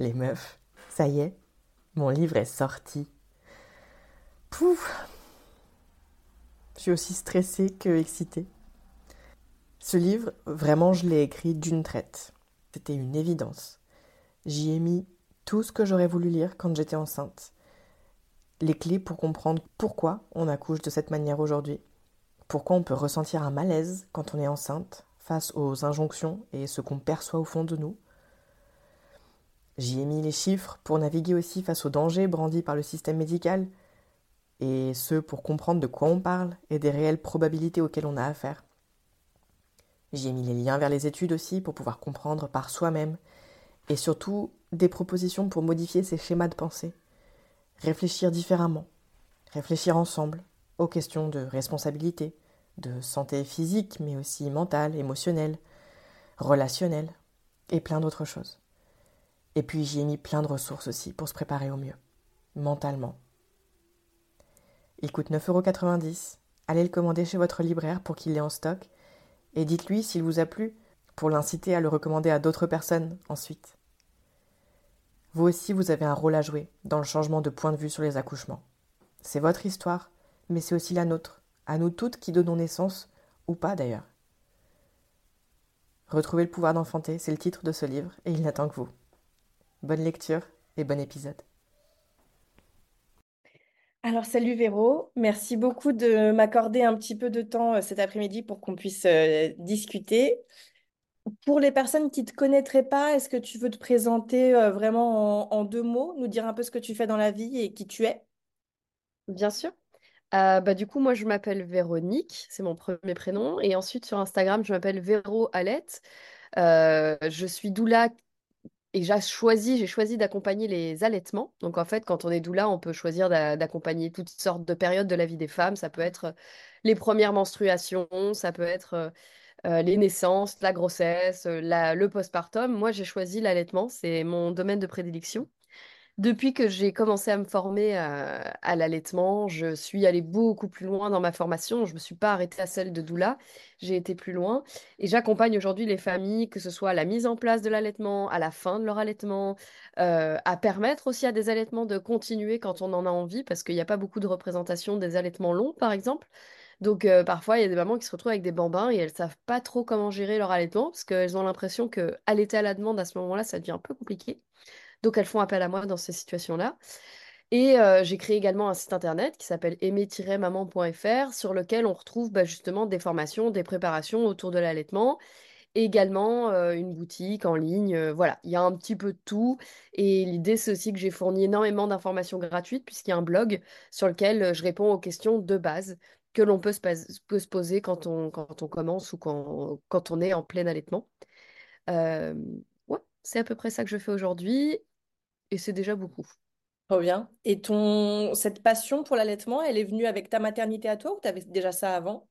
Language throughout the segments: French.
Les meufs, ça y est, mon livre est sorti. Pouf Je suis aussi stressée que excitée. Ce livre, vraiment, je l'ai écrit d'une traite. C'était une évidence. J'y ai mis tout ce que j'aurais voulu lire quand j'étais enceinte. Les clés pour comprendre pourquoi on accouche de cette manière aujourd'hui. Pourquoi on peut ressentir un malaise quand on est enceinte face aux injonctions et ce qu'on perçoit au fond de nous. J'y ai mis les chiffres pour naviguer aussi face aux dangers brandis par le système médical et ce pour comprendre de quoi on parle et des réelles probabilités auxquelles on a affaire. J'y ai mis les liens vers les études aussi pour pouvoir comprendre par soi-même et surtout des propositions pour modifier ces schémas de pensée, réfléchir différemment, réfléchir ensemble aux questions de responsabilité, de santé physique mais aussi mentale, émotionnelle, relationnelle et plein d'autres choses. Et puis j'y ai mis plein de ressources aussi pour se préparer au mieux, mentalement, il coûte 9,90€. Allez le commander chez votre libraire pour qu'il l'ait en stock. Et dites-lui s'il vous a plu, pour l'inciter à le recommander à d'autres personnes ensuite. Vous aussi, vous avez un rôle à jouer dans le changement de point de vue sur les accouchements. C'est votre histoire, mais c'est aussi la nôtre, à nous toutes qui donnons naissance, ou pas d'ailleurs. Retrouver le pouvoir d'enfanter, c'est le titre de ce livre, et il n'attend que vous. Bonne lecture et bon épisode. Alors, salut Véro, merci beaucoup de m'accorder un petit peu de temps euh, cet après-midi pour qu'on puisse euh, discuter. Pour les personnes qui ne te connaîtraient pas, est-ce que tu veux te présenter euh, vraiment en, deux mots, nous dire un peu ce que tu fais dans la vie et qui tu es? Bien sûr. bah, du coup, moi, je m'appelle Véronique, c'est mon premier prénom. Et ensuite, sur Instagram, je m'appelle Véro Alette. je suis doula et j'ai choisi, choisi d'accompagner les allaitements. Donc en fait, quand on est doula, on peut choisir d'accompagner toutes sortes de périodes de la vie des femmes. Ça peut être les premières menstruations, ça peut être euh, euh, les naissances, la grossesse, le postpartum. Moi, j'ai choisi l'allaitement, c'est mon domaine de prédilection. Depuis que j'ai commencé à me former euh, à, l'allaitement, je suis allée beaucoup plus loin dans ma formation. Je ne me suis pas arrêtée à celle de doula, j'ai été plus loin. Et j'accompagne aujourd'hui les familles, que ce soit à la mise en place de l'allaitement, à la fin de leur allaitement, euh, à permettre aussi à des allaitements de continuer quand on en a envie, parce qu'il n'y a pas beaucoup de représentation des allaitements longs, par exemple. Donc euh, parfois, il y a des mamans qui se retrouvent avec des bambins et elles ne savent pas trop comment gérer leur allaitement, parce qu'elles ont l'impression que allaiter à la demande à ce moment-là, ça devient un peu compliqué. Donc elles font appel à moi dans ces situations-là. Et euh, j'ai créé également un site internet qui s'appelle aimer-maman.fr sur lequel on retrouve bah, justement des formations, des préparations autour de l'allaitement. également euh, une boutique en ligne. Euh, voilà, il y a un petit peu de tout. Et l'idée, c'est aussi que j'ai fourni énormément d'informations gratuites puisqu'il y a un blog sur lequel je réponds aux questions de base que l'on peut, se poser quand on, commence ou quand, quand on est en plein allaitement. ouais, c'est à peu près ça que je fais aujourd'hui et c'est déjà beaucoup. Trop bien. Et ton cette passion pour l'allaitement, elle est venue avec ta maternité à toi ou tu déjà ça avant?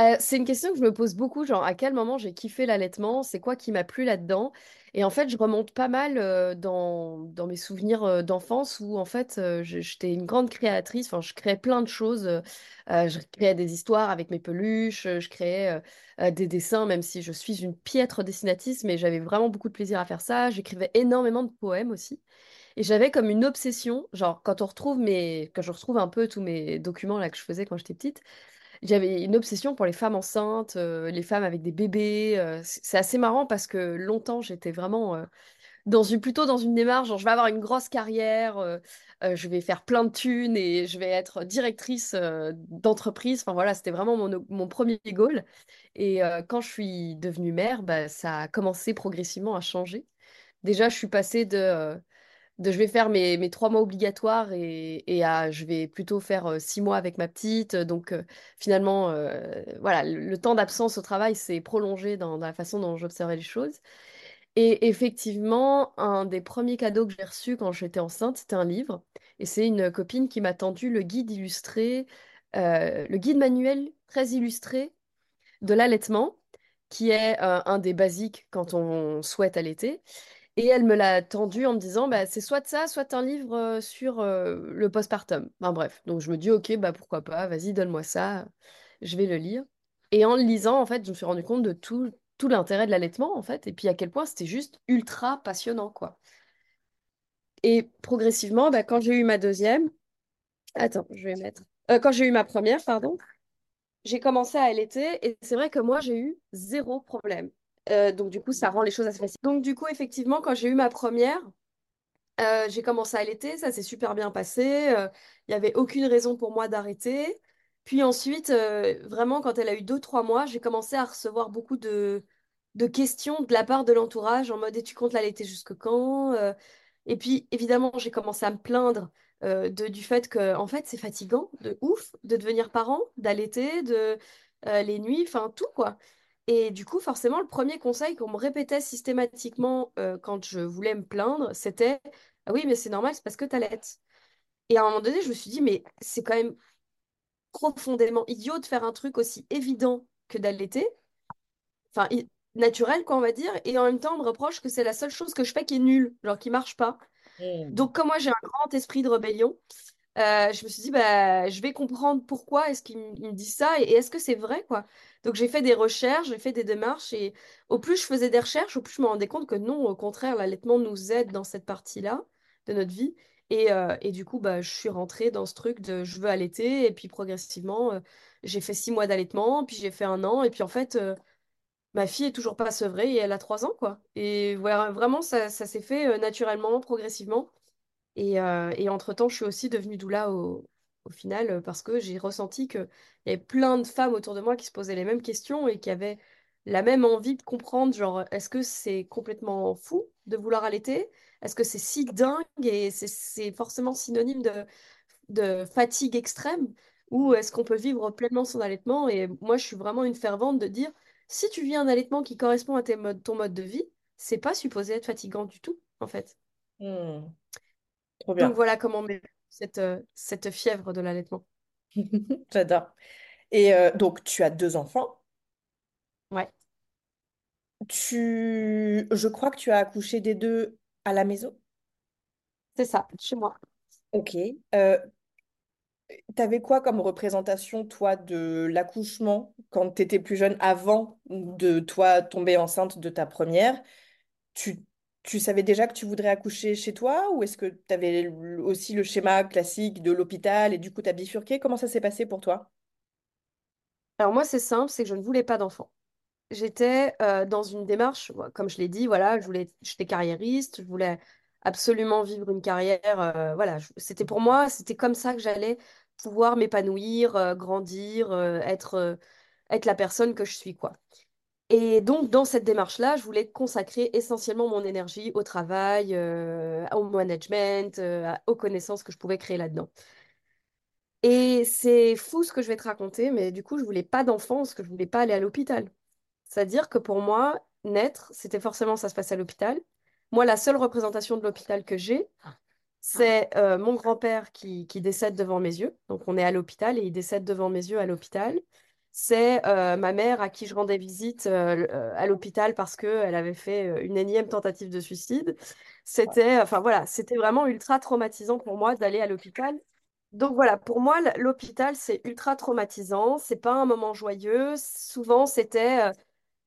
Euh, c'est une question que je me pose beaucoup, genre à quel moment j'ai kiffé l'allaitement, c'est quoi qui m'a plu là-dedans? Et en fait, je remonte pas mal euh, dans, dans mes souvenirs euh, d'enfance où en fait, j'étais une grande créatrice, enfin, je créais plein de choses. je créais des histoires avec mes peluches, je créais des dessins, même si je suis une piètre dessinatrice, mais j'avais vraiment beaucoup de plaisir à faire ça. J'écrivais énormément de poèmes aussi. Et j'avais comme une obsession, genre quand on retrouve mes, quand je retrouve un peu tous mes documents là que je faisais quand j'étais petite. J'avais une obsession pour les femmes enceintes, euh, les femmes avec des bébés. euh, c'est assez marrant parce que longtemps, j'étais vraiment euh, dans une, plutôt dans une démarche, genre je vais avoir une grosse carrière, je vais faire plein de thunes et je vais être directrice d'entreprise. Enfin voilà, c'était vraiment mon, premier goal. Et quand je suis devenue mère, bah, ça a commencé progressivement à changer. Déjà, je suis passée de... de je vais faire mes, mes trois mois obligatoires et, et à, je vais plutôt faire euh, six mois avec ma petite. Donc euh, finalement, euh, voilà, le, temps d'absence au travail s'est prolongé dans, la façon dont j'observais les choses. Et effectivement, un des premiers cadeaux que j'ai reçus quand j'étais enceinte, c'était un livre. Et c'est une copine qui m'a tendu le guide illustré, le guide manuel très illustré de l'allaitement, qui est un des basiques quand on souhaite allaiter. Et elle me l'a tendu en me disant, bah, c'est soit ça, soit un livre euh, sur euh, le postpartum. Enfin, bref, donc je me dis, ok, bah, pourquoi pas, vas-y, donne-moi ça, je vais le lire. Et en le lisant, en fait, je me suis rendu compte de tout, tout l'intérêt de l'allaitement, en fait, et puis à quel point c'était juste ultra passionnant, quoi. Et progressivement, bah, quand j'ai eu ma deuxième, attends, je vais mettre, Euh, quand j'ai eu ma première, pardon, j'ai commencé à allaiter, et c'est vrai que moi, j'ai eu zéro problème. Euh, donc du coup, ça rend les choses assez faciles. Donc du coup, effectivement, quand j'ai eu ma première, Euh, j'ai commencé à allaiter, ça s'est super bien passé. euh, Il n'y avait aucune raison pour moi d'arrêter. Puis ensuite, euh, vraiment, quand elle a eu deux, trois mois, j'ai commencé à recevoir beaucoup de, de questions de la part de l'entourage en mode, et tu comptes l'allaiter jusque quand? Euh, Et puis, évidemment, j'ai commencé à me plaindre euh, de, du fait que, en fait, c'est fatigant de ouf de devenir parent, d'allaiter, de euh, les nuits, enfin, tout, quoi. Et du coup, forcément, le premier conseil qu'on me répétait systématiquement euh, quand je voulais me plaindre, c'était ah oui, mais c'est normal, c'est parce que t'allaites. Et à un moment donné, je me suis dit, mais c'est quand même profondément idiot de faire un truc aussi évident que d'allaiter, enfin, naturel, quoi, on va dire, et en même temps, on me reproche que c'est la seule chose que je fais qui est nulle, genre qui marche pas. Mm. Donc, comme moi, j'ai un grand esprit de rébellion, euh, je me suis dit, bah, je vais comprendre pourquoi est-ce qu'ils me disent ça et, est-ce que c'est vrai, quoi. Donc, j'ai fait des recherches, j'ai fait des démarches et au plus je faisais des recherches, au plus je me rendais compte que non, au contraire, l'allaitement nous aide dans cette partie-là de notre vie. Et, euh, du coup, bah, je suis rentrée dans ce truc de je veux allaiter et puis progressivement, euh, j'ai fait six mois d'allaitement, puis j'ai fait un an et puis en fait, ma fille est toujours pas sevrée et elle a trois ans, quoi. Et vraiment, ça, ça s'est fait naturellement, progressivement. Et, euh, et entre-temps, je suis aussi devenue doula au, final parce que j'ai ressenti qu'il y avait plein de femmes autour de moi qui se posaient les mêmes questions et qui avaient la même envie de comprendre, genre, est-ce que c'est complètement fou de vouloir allaiter? Est-ce que c'est si dingue et c'est forcément synonyme de, fatigue extrême? Ou est-ce qu'on peut vivre pleinement son allaitement? Et moi, je suis vraiment une fervente de dire, si tu vis un allaitement qui correspond à ton mode de vie, c'est pas supposé être fatigant du tout, en fait. Mm. Trop Donc voilà comment venue cette, euh, cette fièvre de l'allaitement. J'adore. Et euh, donc, tu as deux enfants. Ouais, Tu... Je crois que tu as accouché des deux à la maison. c'est ça, chez moi. Ok. Euh, t'avais quoi comme représentation, toi, de l'accouchement quand tu étais plus jeune, avant de toi tomber enceinte de ta première? Tu, tu savais déjà que tu voudrais accoucher chez toi ou est-ce que tu avais aussi le schéma classique de l'hôpital et du coup t'as bifurqué? Comment ça s'est passé pour toi? Alors moi, c'est simple, c'est que je ne voulais pas d'enfant. J'étais euh, dans une démarche, comme je l'ai dit, voilà, je voulais, j'étais carriériste, je voulais absolument vivre une carrière. euh, voilà, c'était pour moi, c'était comme ça que j'allais pouvoir m'épanouir, euh, grandir, être, être la personne que je suis, quoi. Et donc, dans cette démarche-là, je voulais consacrer essentiellement mon énergie au travail, euh, au management, euh, aux connaissances que je pouvais créer là-dedans. Et c'est fou ce que je vais te raconter, mais du coup, je voulais pas d'enfant parce que je voulais pas aller à l'hôpital. C'est-à-dire que pour moi, naître, c'était forcément ça se passe à l'hôpital. Moi, la seule représentation de l'hôpital que j'ai, c'est euh, mon grand-père qui, qui décède devant mes yeux. Donc, on est à l'hôpital et il décède devant mes yeux à l'hôpital. C'est euh, ma mère à qui je rendais visite euh, euh, à l'hôpital parce qu'elle avait fait une énième tentative de suicide. C'était, enfin voilà, c'était vraiment ultra traumatisant pour moi d'aller à l'hôpital. Donc voilà, pour moi, l'hôpital, c'est ultra traumatisant. C'est pas un moment joyeux. Souvent, c'était,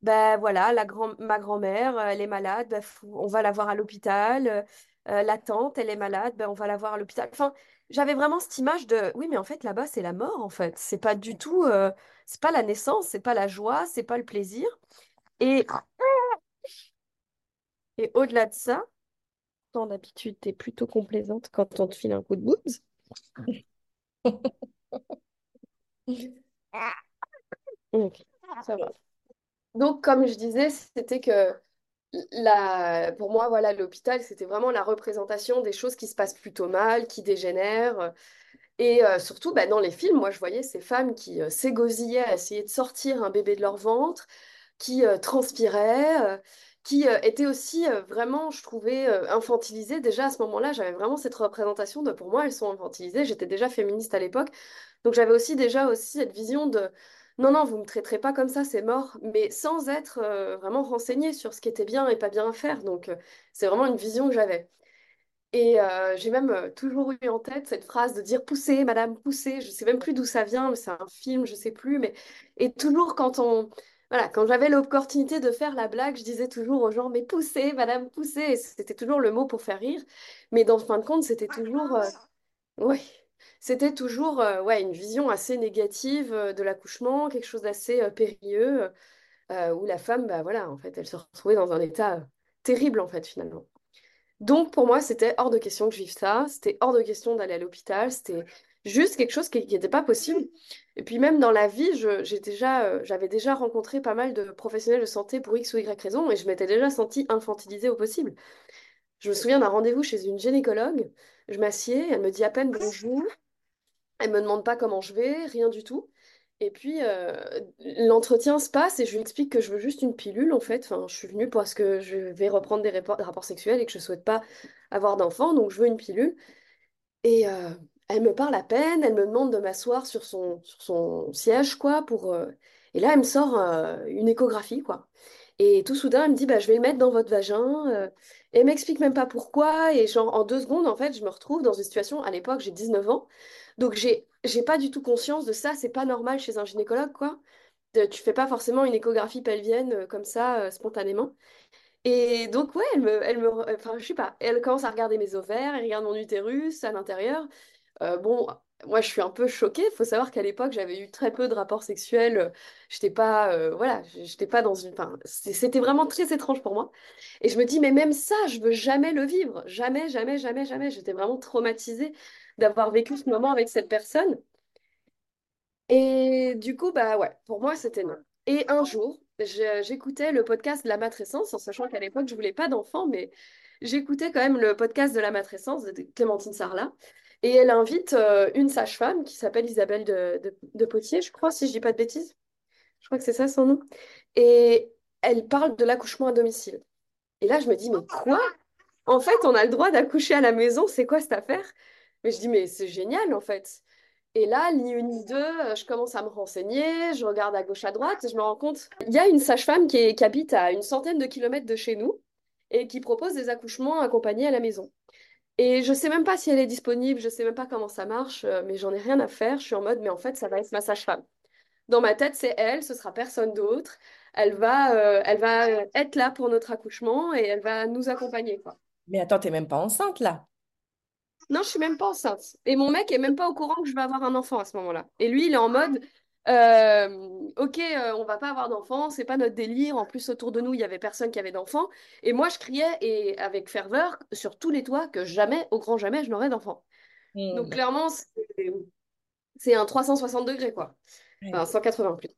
ben voilà, la grand ma grand-mère, elle est malade, ben, on va la voir à l'hôpital. La tante, elle est malade, ben, on va la voir à l'hôpital. Enfin, j'avais vraiment cette image de, oui, mais en fait, là-bas, c'est la mort, en fait. C'est pas du tout, euh, c'est pas la naissance, c'est pas la joie, c'est pas le plaisir. Et, et au-delà de ça, d'habitude, tu es plutôt complaisante quand on te file un coup de boobs. Donc, ça va. Donc, comme je disais, c'était que pour moi, voilà, l'hôpital, c'était vraiment la représentation des choses qui se passent plutôt mal, qui dégénèrent. Et euh, surtout, bah, dans les films, moi, je voyais ces femmes qui euh, s'égosillaient à essayer de sortir un bébé de leur ventre, qui euh, transpiraient, qui étaient aussi vraiment, je trouvais, infantilisées. Déjà, à ce moment-là, j'avais vraiment cette représentation de, pour moi, elles sont infantilisées. J'étais déjà féministe à l'époque. Donc, j'avais aussi déjà aussi cette vision de non, non, vous ne me traiterez pas comme ça, c'est mort, mais sans être euh, vraiment renseigné sur ce qui était bien et pas bien à faire. Donc, euh, c'est vraiment une vision que j'avais. Et euh, j'ai même toujours eu en tête cette phrase de dire poussez, madame, poussez. Je ne sais même plus d'où ça vient, mais c'est un film, je ne sais plus. Mais... Et toujours quand on. Voilà, quand j'avais l'opportunité de faire la blague, je disais toujours aux gens, mais poussez, madame, poussez. C'était toujours le mot pour faire rire. Mais dans fin de compte, c'était toujours. Oui c'était toujours euh, ouais, une vision assez négative euh, de l'accouchement, quelque chose d'assez euh, périlleux, où la femme, bah, voilà, en fait, elle se retrouvait dans un état terrible, en fait, finalement. Donc, pour moi, c'était hors de question que je vive ça, c'était hors de question d'aller à l'hôpital, c'était juste quelque chose qui n'était pas possible. Et puis même dans la vie, j'ai déjà, j'avais déjà rencontré pas mal de professionnels de santé pour X ou Y raison, et je m'étais déjà sentie infantilisée au possible. Je me souviens d'un rendez-vous chez une gynécologue, je m'assieds, elle me dit à peine bonjour, elle me demande pas comment je vais, rien du tout. Et puis, euh, l'entretien se passe et je lui explique que je veux juste une pilule, en fait. Enfin, je suis venue parce que je vais reprendre des, rapports, sexuels et que je souhaite pas avoir d'enfant, donc je veux une pilule. Et euh, elle me parle à peine, elle me demande de m'asseoir sur son, sur son siège, quoi, pour... Euh, Et là, elle me sort une échographie, quoi. Et tout soudain, elle me dit, bah, je vais le mettre dans votre vagin. Et elle m'explique même pas pourquoi. Et genre, en deux secondes, en fait, je me retrouve dans une situation, à l'époque, j'ai 19 ans, donc, j'ai, j'ai pas du tout conscience de ça. C'est pas normal chez un gynécologue, quoi. De, tu fais pas forcément une échographie pelvienne euh, comme ça, euh, spontanément. Et donc, ouais, elle me, elle me, enfin, je pas, elle commence à regarder mes ovaires, elle regarde mon utérus à l'intérieur. Euh, bon, moi, je suis un peu choquée. Il faut savoir qu'à l'époque, j'avais eu très peu de rapports sexuels. J'étais pas, voilà, j'étais pas dans une. Enfin, c'était vraiment très étrange pour moi. Et je me dis, mais même ça, je veux jamais le vivre. Jamais, jamais, jamais, jamais. J'étais vraiment traumatisée d'avoir vécu ce moment avec cette personne. Et du coup, bah ouais, pour moi, c'était non. Et un jour, j'écoutais le podcast de la matrescence, en sachant qu'à l'époque, je voulais pas d'enfant, mais j'écoutais quand même le podcast de la matrescence de Clémentine Sarlat. Et elle invite euh, une sage-femme qui s'appelle Isabelle de, Potier, je crois, si je dis pas de bêtises. Je crois que c'est ça son nom. Et elle parle de l'accouchement à domicile. Et là, je me dis, mais quoi? En fait, on a le droit d'accoucher à la maison, c'est quoi cette affaire? Mais je dis, mais c'est génial en fait. Et là, ni une ni deux, euh, je commence à me renseigner, je regarde à gauche, à droite, et je me rends compte, il y a une sage-femme qui, habite à une centaine de kilomètres de chez nous et qui propose des accouchements accompagnés à la maison. Et je sais même pas si elle est disponible, je sais même pas comment ça marche, euh, mais j'en ai rien à faire. Je suis en mode, mais en fait, ça va être ma sage-femme. Dans ma tête, c'est elle, ce sera personne d'autre. Elle va, euh, elle va être là pour notre accouchement et elle va nous accompagner, quoi. Mais attends, t'es même pas enceinte là non, je suis même pas enceinte. Et mon mec est même pas au courant que je vais avoir un enfant à ce moment-là. Et lui, il est en mode, euh, ok, euh, on va pas avoir d'enfant, c'est pas notre délire. En plus, autour de nous, il y avait personne qui avait d'enfant. Et moi, je criais et avec ferveur sur tous les toits que jamais, au grand jamais, je n'aurais d'enfant. Hmm. Donc clairement, c'est un 360 degrés, quoi. Enfin, 180 plus.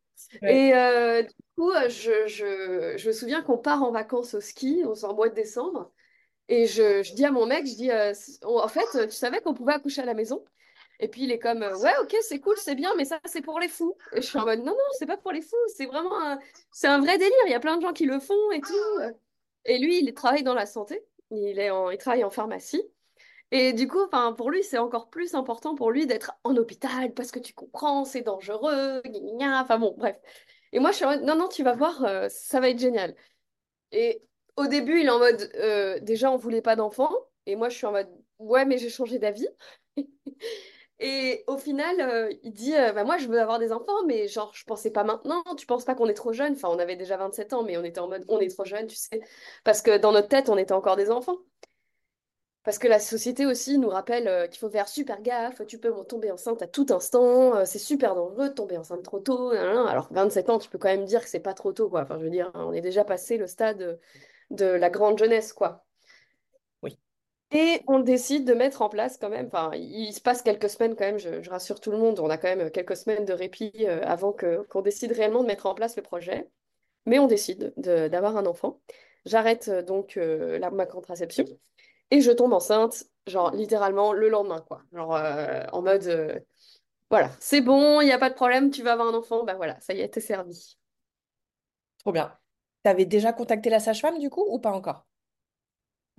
Et euh, du coup, je, je, je me souviens qu'on part en vacances au ski, on sort en mois de décembre. Et je, je, dis à mon mec, je dis, euh, en fait, tu savais qu'on pouvait accoucher à la maison? Et puis il est comme, euh, ouais, ok, c'est cool, c'est bien, mais ça, c'est pour les fous. Et je suis en mode, non, non, c'est pas pour les fous, c'est vraiment un, c'est un vrai délire. Il y a plein de gens qui le font et tout. Et lui, il travaille dans la santé, il, est il travaille en pharmacie. Et du coup, enfin, pour lui, c'est encore plus important pour lui d'être en hôpital parce que tu comprends, c'est dangereux, enfin bon, bref. Et moi, je suis en mode, non, non, tu vas voir, euh, ça va être génial. Et au début, il est en mode, euh, déjà, on voulait pas d'enfant. Et moi, je suis en mode, ouais, mais j'ai changé d'avis. Et au final, euh, il dit, euh, bah, moi, je veux avoir des enfants, mais genre, je pensais pas maintenant. Tu penses pas qu'on est trop jeune? Enfin, on avait déjà 27 ans, mais on était en mode, on est trop jeune, tu sais. Parce que dans notre tête, on était encore des enfants. Parce que la société aussi nous rappelle euh, qu'il faut faire super gaffe, tu peux tomber enceinte à tout instant, c'est super dangereux de tomber enceinte trop tôt. Alors 27 ans, tu peux quand même dire que c'est pas trop tôt, quoi. Enfin, je veux dire, on est déjà passé le stade de la grande jeunesse, quoi. Et on décide de mettre en place quand même, enfin, il se passe quelques semaines quand même, je, rassure tout le monde, on a quand même quelques semaines de répit euh, avant qu'on décide réellement de mettre en place le projet. Mais on décide de- d'avoir un enfant. J'arrête euh, donc euh, ma contraception. Et je tombe enceinte, genre littéralement le lendemain, quoi. Genre euh, en mode, euh, voilà, c'est bon, il n'y a pas de problème, tu vas avoir un enfant, bah voilà, ça y est, t'es servi. Trop bien. T'avais déjà contacté la sage-femme du coup ou pas encore?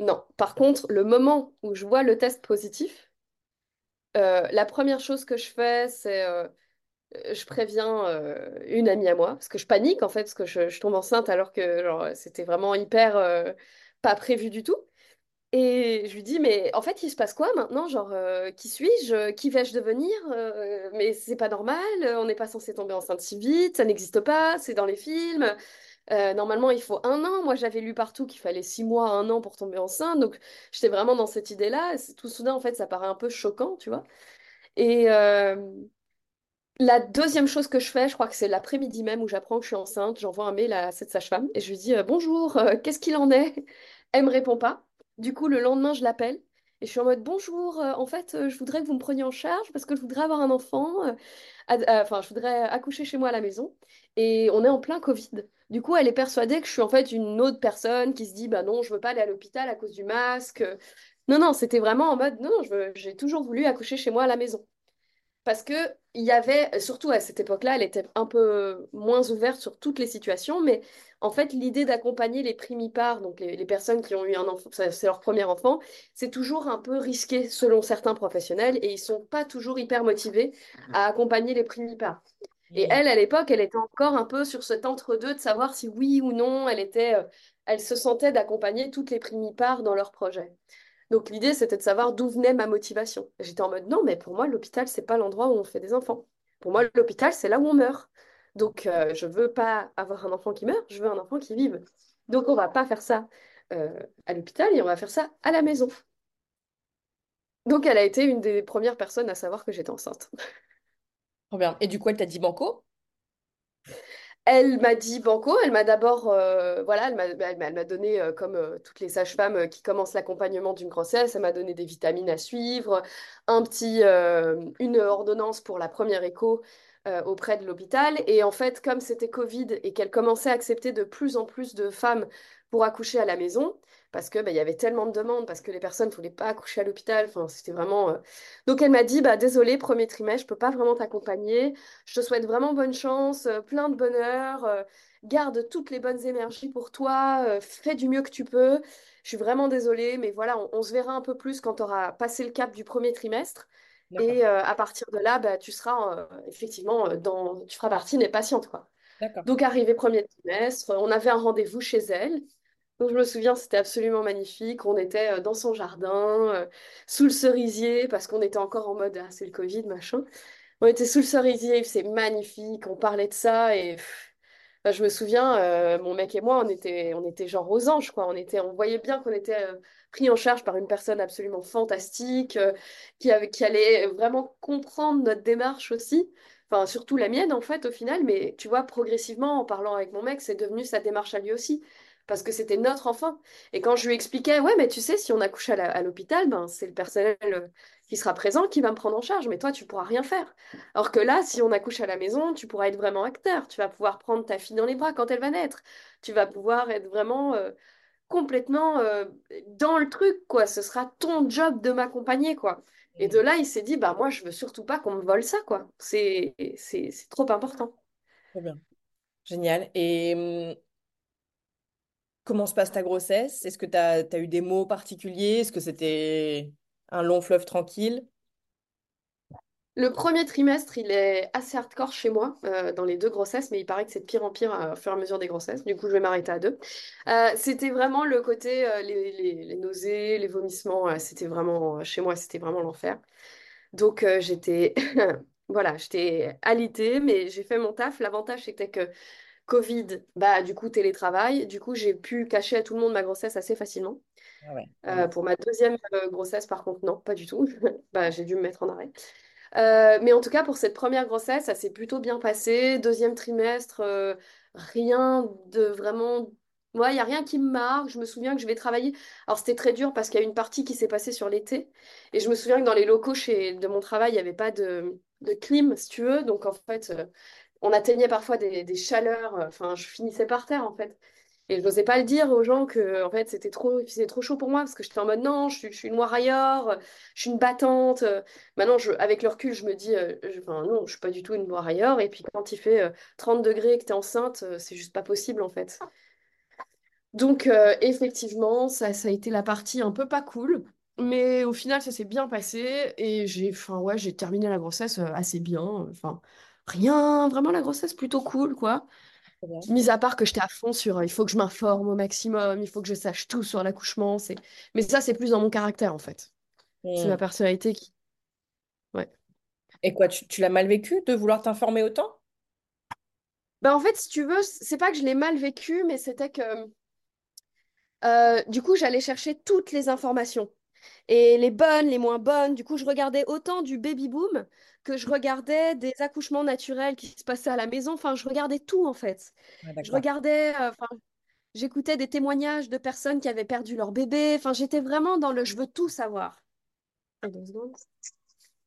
Non, par contre, le moment où je vois le test positif, euh, la première chose que je fais, c'est euh, je préviens euh, une amie à moi, parce que je panique en fait, parce que je, tombe enceinte alors que c'était vraiment hyper euh, pas prévu du tout. Et je lui dis, mais en fait, il se passe quoi maintenant? Genre, euh, qui suis-je? Qui vais-je devenir? Euh, mais c'est pas normal, on n'est pas censé tomber enceinte si vite, ça n'existe pas, c'est dans les films. Euh, normalement, il faut un an. Moi, j'avais lu partout qu'il fallait six mois, un an pour tomber enceinte. Donc, j'étais vraiment dans cette idée-là. Tout soudain, en fait, ça paraît un peu choquant, tu vois. Et euh, la deuxième chose que je fais, je crois que c'est l'après-midi même où j'apprends que je suis enceinte, j'envoie un mail à cette sage-femme et je lui dis euh, bonjour, qu'est-ce qu'il en est? Elle me répond pas. Du coup, le lendemain, je l'appelle et je suis en mode bonjour, euh, en fait, euh, je voudrais que vous me preniez en charge parce que je voudrais avoir un enfant, euh, enfin, je voudrais accoucher chez moi à la maison et on est en plein Covid. Du coup, elle est persuadée que je suis en fait une autre personne qui se dit bah non, je veux pas aller à l'hôpital à cause du masque. Non, non, c'était vraiment en mode non, non, j'ai toujours voulu accoucher chez moi à la maison. Parce que il y avait, surtout à cette époque-là, elle était un peu moins ouverte sur toutes les situations, mais en fait, l'idée d'accompagner les primipares, donc les, les personnes qui ont eu un enfant, c'est leur premier enfant, c'est toujours un peu risqué selon certains professionnels et ils sont pas toujours hyper motivés à accompagner les primipares. Et elle, à l'époque, elle était encore un peu sur cet entre-deux de savoir si oui ou non elle était, euh, elle se sentait d'accompagner toutes les primipares dans leur projet. Donc l'idée, c'était de savoir d'où venait ma motivation. J'étais en mode non, mais pour moi, l'hôpital, c'est pas l'endroit où on fait des enfants. Pour moi, l'hôpital, c'est là où on meurt. Donc euh, je veux pas avoir un enfant qui meurt, je veux un enfant qui vive. Donc on va pas faire ça euh, à l'hôpital et on va faire ça à la maison. Donc elle a été une des premières personnes à savoir que j'étais enceinte. Trop bien. Et du coup, elle t'a dit banco? Elle m'a dit banco, elle m'a d'abord, euh, voilà, elle m'a m'a donné, euh, comme euh, toutes les sages-femmes qui commencent l'accompagnement d'une grossesse, elle m'a donné des vitamines à suivre, un petit, une ordonnance pour la première écho euh, auprès de l'hôpital. Et en fait, comme c'était Covid et qu'elle commençait à accepter de plus en plus de femmes pour accoucher à la maison, parce que bah, y avait tellement de demandes, parce que les personnes ne voulaient pas accoucher à l'hôpital, enfin, c'était vraiment... euh, Donc elle m'a dit, bah, désolée, premier trimestre, je peux pas vraiment t'accompagner. Je te souhaite vraiment bonne chance, euh, plein de bonheur, garde toutes les bonnes énergies pour toi, fais du mieux que tu peux. Je suis vraiment désolée, mais voilà, on, on se verra un peu plus quand tu auras passé le cap du premier trimestre. Et euh, à partir de là, bah, tu seras euh, effectivement euh, dans, tu feras partie des patientes, quoi. Donc, arrivé premier trimestre, on avait un rendez-vous chez elle. Donc, je me souviens, c'était absolument magnifique. On était dans son jardin, sous le cerisier, parce qu'on était encore en mode, ah, c'est le Covid, machin. On était sous le cerisier, c'est magnifique, on parlait de ça et pff, enfin, je me souviens, euh, mon mec et moi, on était, on était genre aux anges, quoi. On était, on voyait bien qu'on était euh, pris en charge par une personne absolument fantastique, euh, qui avait, qui allait vraiment comprendre notre démarche aussi. Enfin, surtout la mienne, en fait, au final. Mais tu vois, progressivement, en parlant avec mon mec, c'est devenu sa démarche à lui aussi. Parce que c'était notre enfant. Et quand je lui expliquais, ouais, mais tu sais, si on accouche à l'hôpital, ben, c'est le personnel qui sera présent qui va me prendre en charge. Mais toi, tu pourras rien faire. Alors que là, si on accouche à la maison, tu pourras être vraiment acteur. Tu vas pouvoir prendre ta fille dans les bras quand elle va naître. Tu vas pouvoir être vraiment euh, complètement euh, dans le truc, quoi. Ce sera ton job de m'accompagner, quoi. Et de là, il s'est dit, bah moi, je veux surtout pas qu'on me vole ça, quoi. C'est, trop important. Trop bien. Génial. Et hum, comment se passe ta grossesse? Est-ce que tu as, eu des mots particuliers? Est-ce que c'était un long fleuve tranquille. Le premier trimestre, il est assez hardcore chez moi euh, dans les deux grossesses, mais il paraît que c'est de pire en pire euh, au fur et à mesure des grossesses. Du coup, je vais m'arrêter à deux. Euh, c'était vraiment le côté, les, les- nausées, les vomissements, c'était vraiment, chez moi, c'était vraiment l'enfer. Donc, j'étais, voilà, j'étais alitée, mais j'ai fait mon taf. L'avantage, c'était que Covid, bah, du coup, télétravail. Du coup, j'ai pu cacher à tout le monde ma grossesse assez facilement. Ah ouais. Euh, pour ma deuxième euh, grossesse, par contre, non, pas du tout. Bah, j'ai dû me mettre en arrêt. Euh, mais en tout cas, pour cette première grossesse, ça s'est plutôt bien passé. Deuxième trimestre, euh, rien de vraiment... Ouais, il n'y a rien qui me marque. Je me souviens que je vais travailler. Alors, c'était très dur parce qu'il y a une partie qui s'est passée sur l'été. Et je me souviens que dans les locaux chez... de mon travail, il n'y avait pas de... de clim, si tu veux. Donc, en fait, on atteignait parfois des, chaleurs. euh, Enfin, je finissais par terre, en fait. Et je n'osais pas le dire aux gens que en fait c'était trop, trop chaud pour moi parce que j'étais en mode non, je suis, une warrior, je suis une battante. Maintenant, je, avec le recul, je me dis, euh, je- non, je suis pas du tout une warrior. Et puis quand il fait euh, 30 degrés et que tu es enceinte, euh, c'est juste pas possible en fait. Donc euh, effectivement, ça, ça a été la partie un peu pas cool. Mais au final, ça s'est bien passé et j'ai, ouais, j'ai terminé la grossesse euh, assez bien. Enfin, rien, vraiment la grossesse plutôt cool quoi. Bien. Mis à part que j'étais à fond sur euh, il faut que je m'informe au maximum, il faut que je sache tout sur l'accouchement. C'est... Mais ça, c'est plus dans mon caractère en fait. C'est Hmm. ma personnalité qui. Ouais. Et quoi, tu, tu l'as mal vécu de vouloir t'informer autant? Ben, en fait, si tu veux, c'est pas que je l'ai mal vécu, mais c'était que euh, du coup, j'allais chercher toutes les informations. Et les bonnes, les moins bonnes. Du coup, je regardais autant du baby boom que je regardais des accouchements naturels qui se passaient à la maison. Enfin, je regardais tout en fait. Je regardais, euh, j'écoutais des témoignages de personnes qui avaient perdu leur bébé. Enfin, j'étais vraiment dans le je veux tout savoir.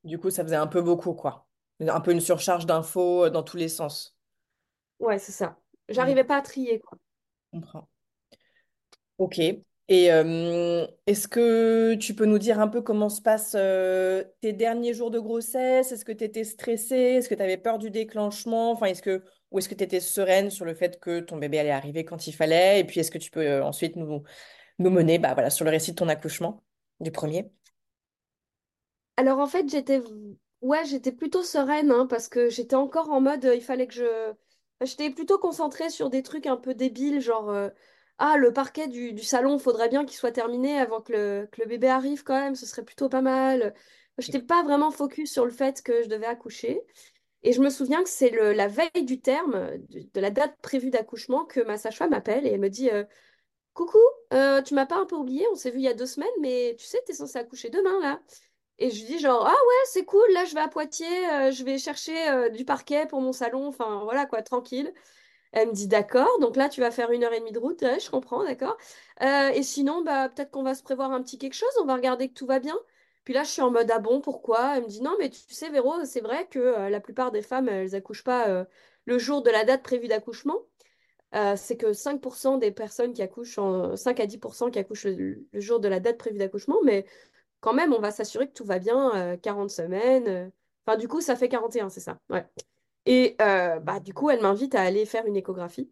Du coup, ça faisait un peu beaucoup, quoi. Un peu une surcharge d'infos euh, dans tous les sens. Ouais, c'est ça. Hmm, J'arrivais pas à trier, quoi. je comprends. Ok. Et est-ce que tu peux nous dire un peu comment se passent tes derniers jours de grossesse? Est-ce que tu étais stressée? Est-ce que tu avais peur du déclenchement? Enfin, est-ce que, ou est-ce que tu étais sereine sur le fait que ton bébé allait arriver quand il fallait? Et puis, est-ce que tu peux ensuite nous, nous mener bah, voilà, sur le récit de ton accouchement, du premier? Alors en fait, j'étais ouais, j'étais plutôt sereine hein, parce que j'étais encore en mode il fallait que je j'étais plutôt concentrée sur des trucs un peu débiles genre ah le parquet du, du salon, faudrait bien qu'il soit terminé avant que le, que le bébé arrive quand même, ce serait plutôt pas mal. J'étais pas vraiment focus sur le fait que je devais accoucher et je me souviens que c'est la veille du terme de, de la date prévue d'accouchement que ma sage-femme m'appelle et elle me dit euh, Coucou, euh, tu m'as pas un peu oublié, on s'est vu il y a deux semaines, mais tu sais, t'es censée accoucher demain là. Et je lui dis genre, ah ouais, c'est cool, là je vais à Poitiers, euh, je vais chercher euh, du parquet pour mon salon, enfin voilà quoi, tranquille. Elle me dit d'accord, donc là tu vas faire une heure et demie de route, Ouais, je comprends, d'accord. Euh, et sinon, bah peut-être qu'on va se prévoir un petit quelque chose, on va regarder que tout va bien. Puis là je suis en mode, ah bon, pourquoi? Elle me dit, non, mais tu sais, Véro, c'est vrai que euh, la plupart des femmes, elles accouchent pas euh, le jour de la date prévue d'accouchement. C'est que 5% des personnes qui accouchent, en, 5 à 10% qui accouchent le, le jour de la date prévue d'accouchement, mais quand même, on va s'assurer que tout va bien, euh, 40 semaines. Enfin, du coup, ça fait 41, c'est ça. Ouais. Et euh, bah, du coup, elle m'invite à aller faire une échographie.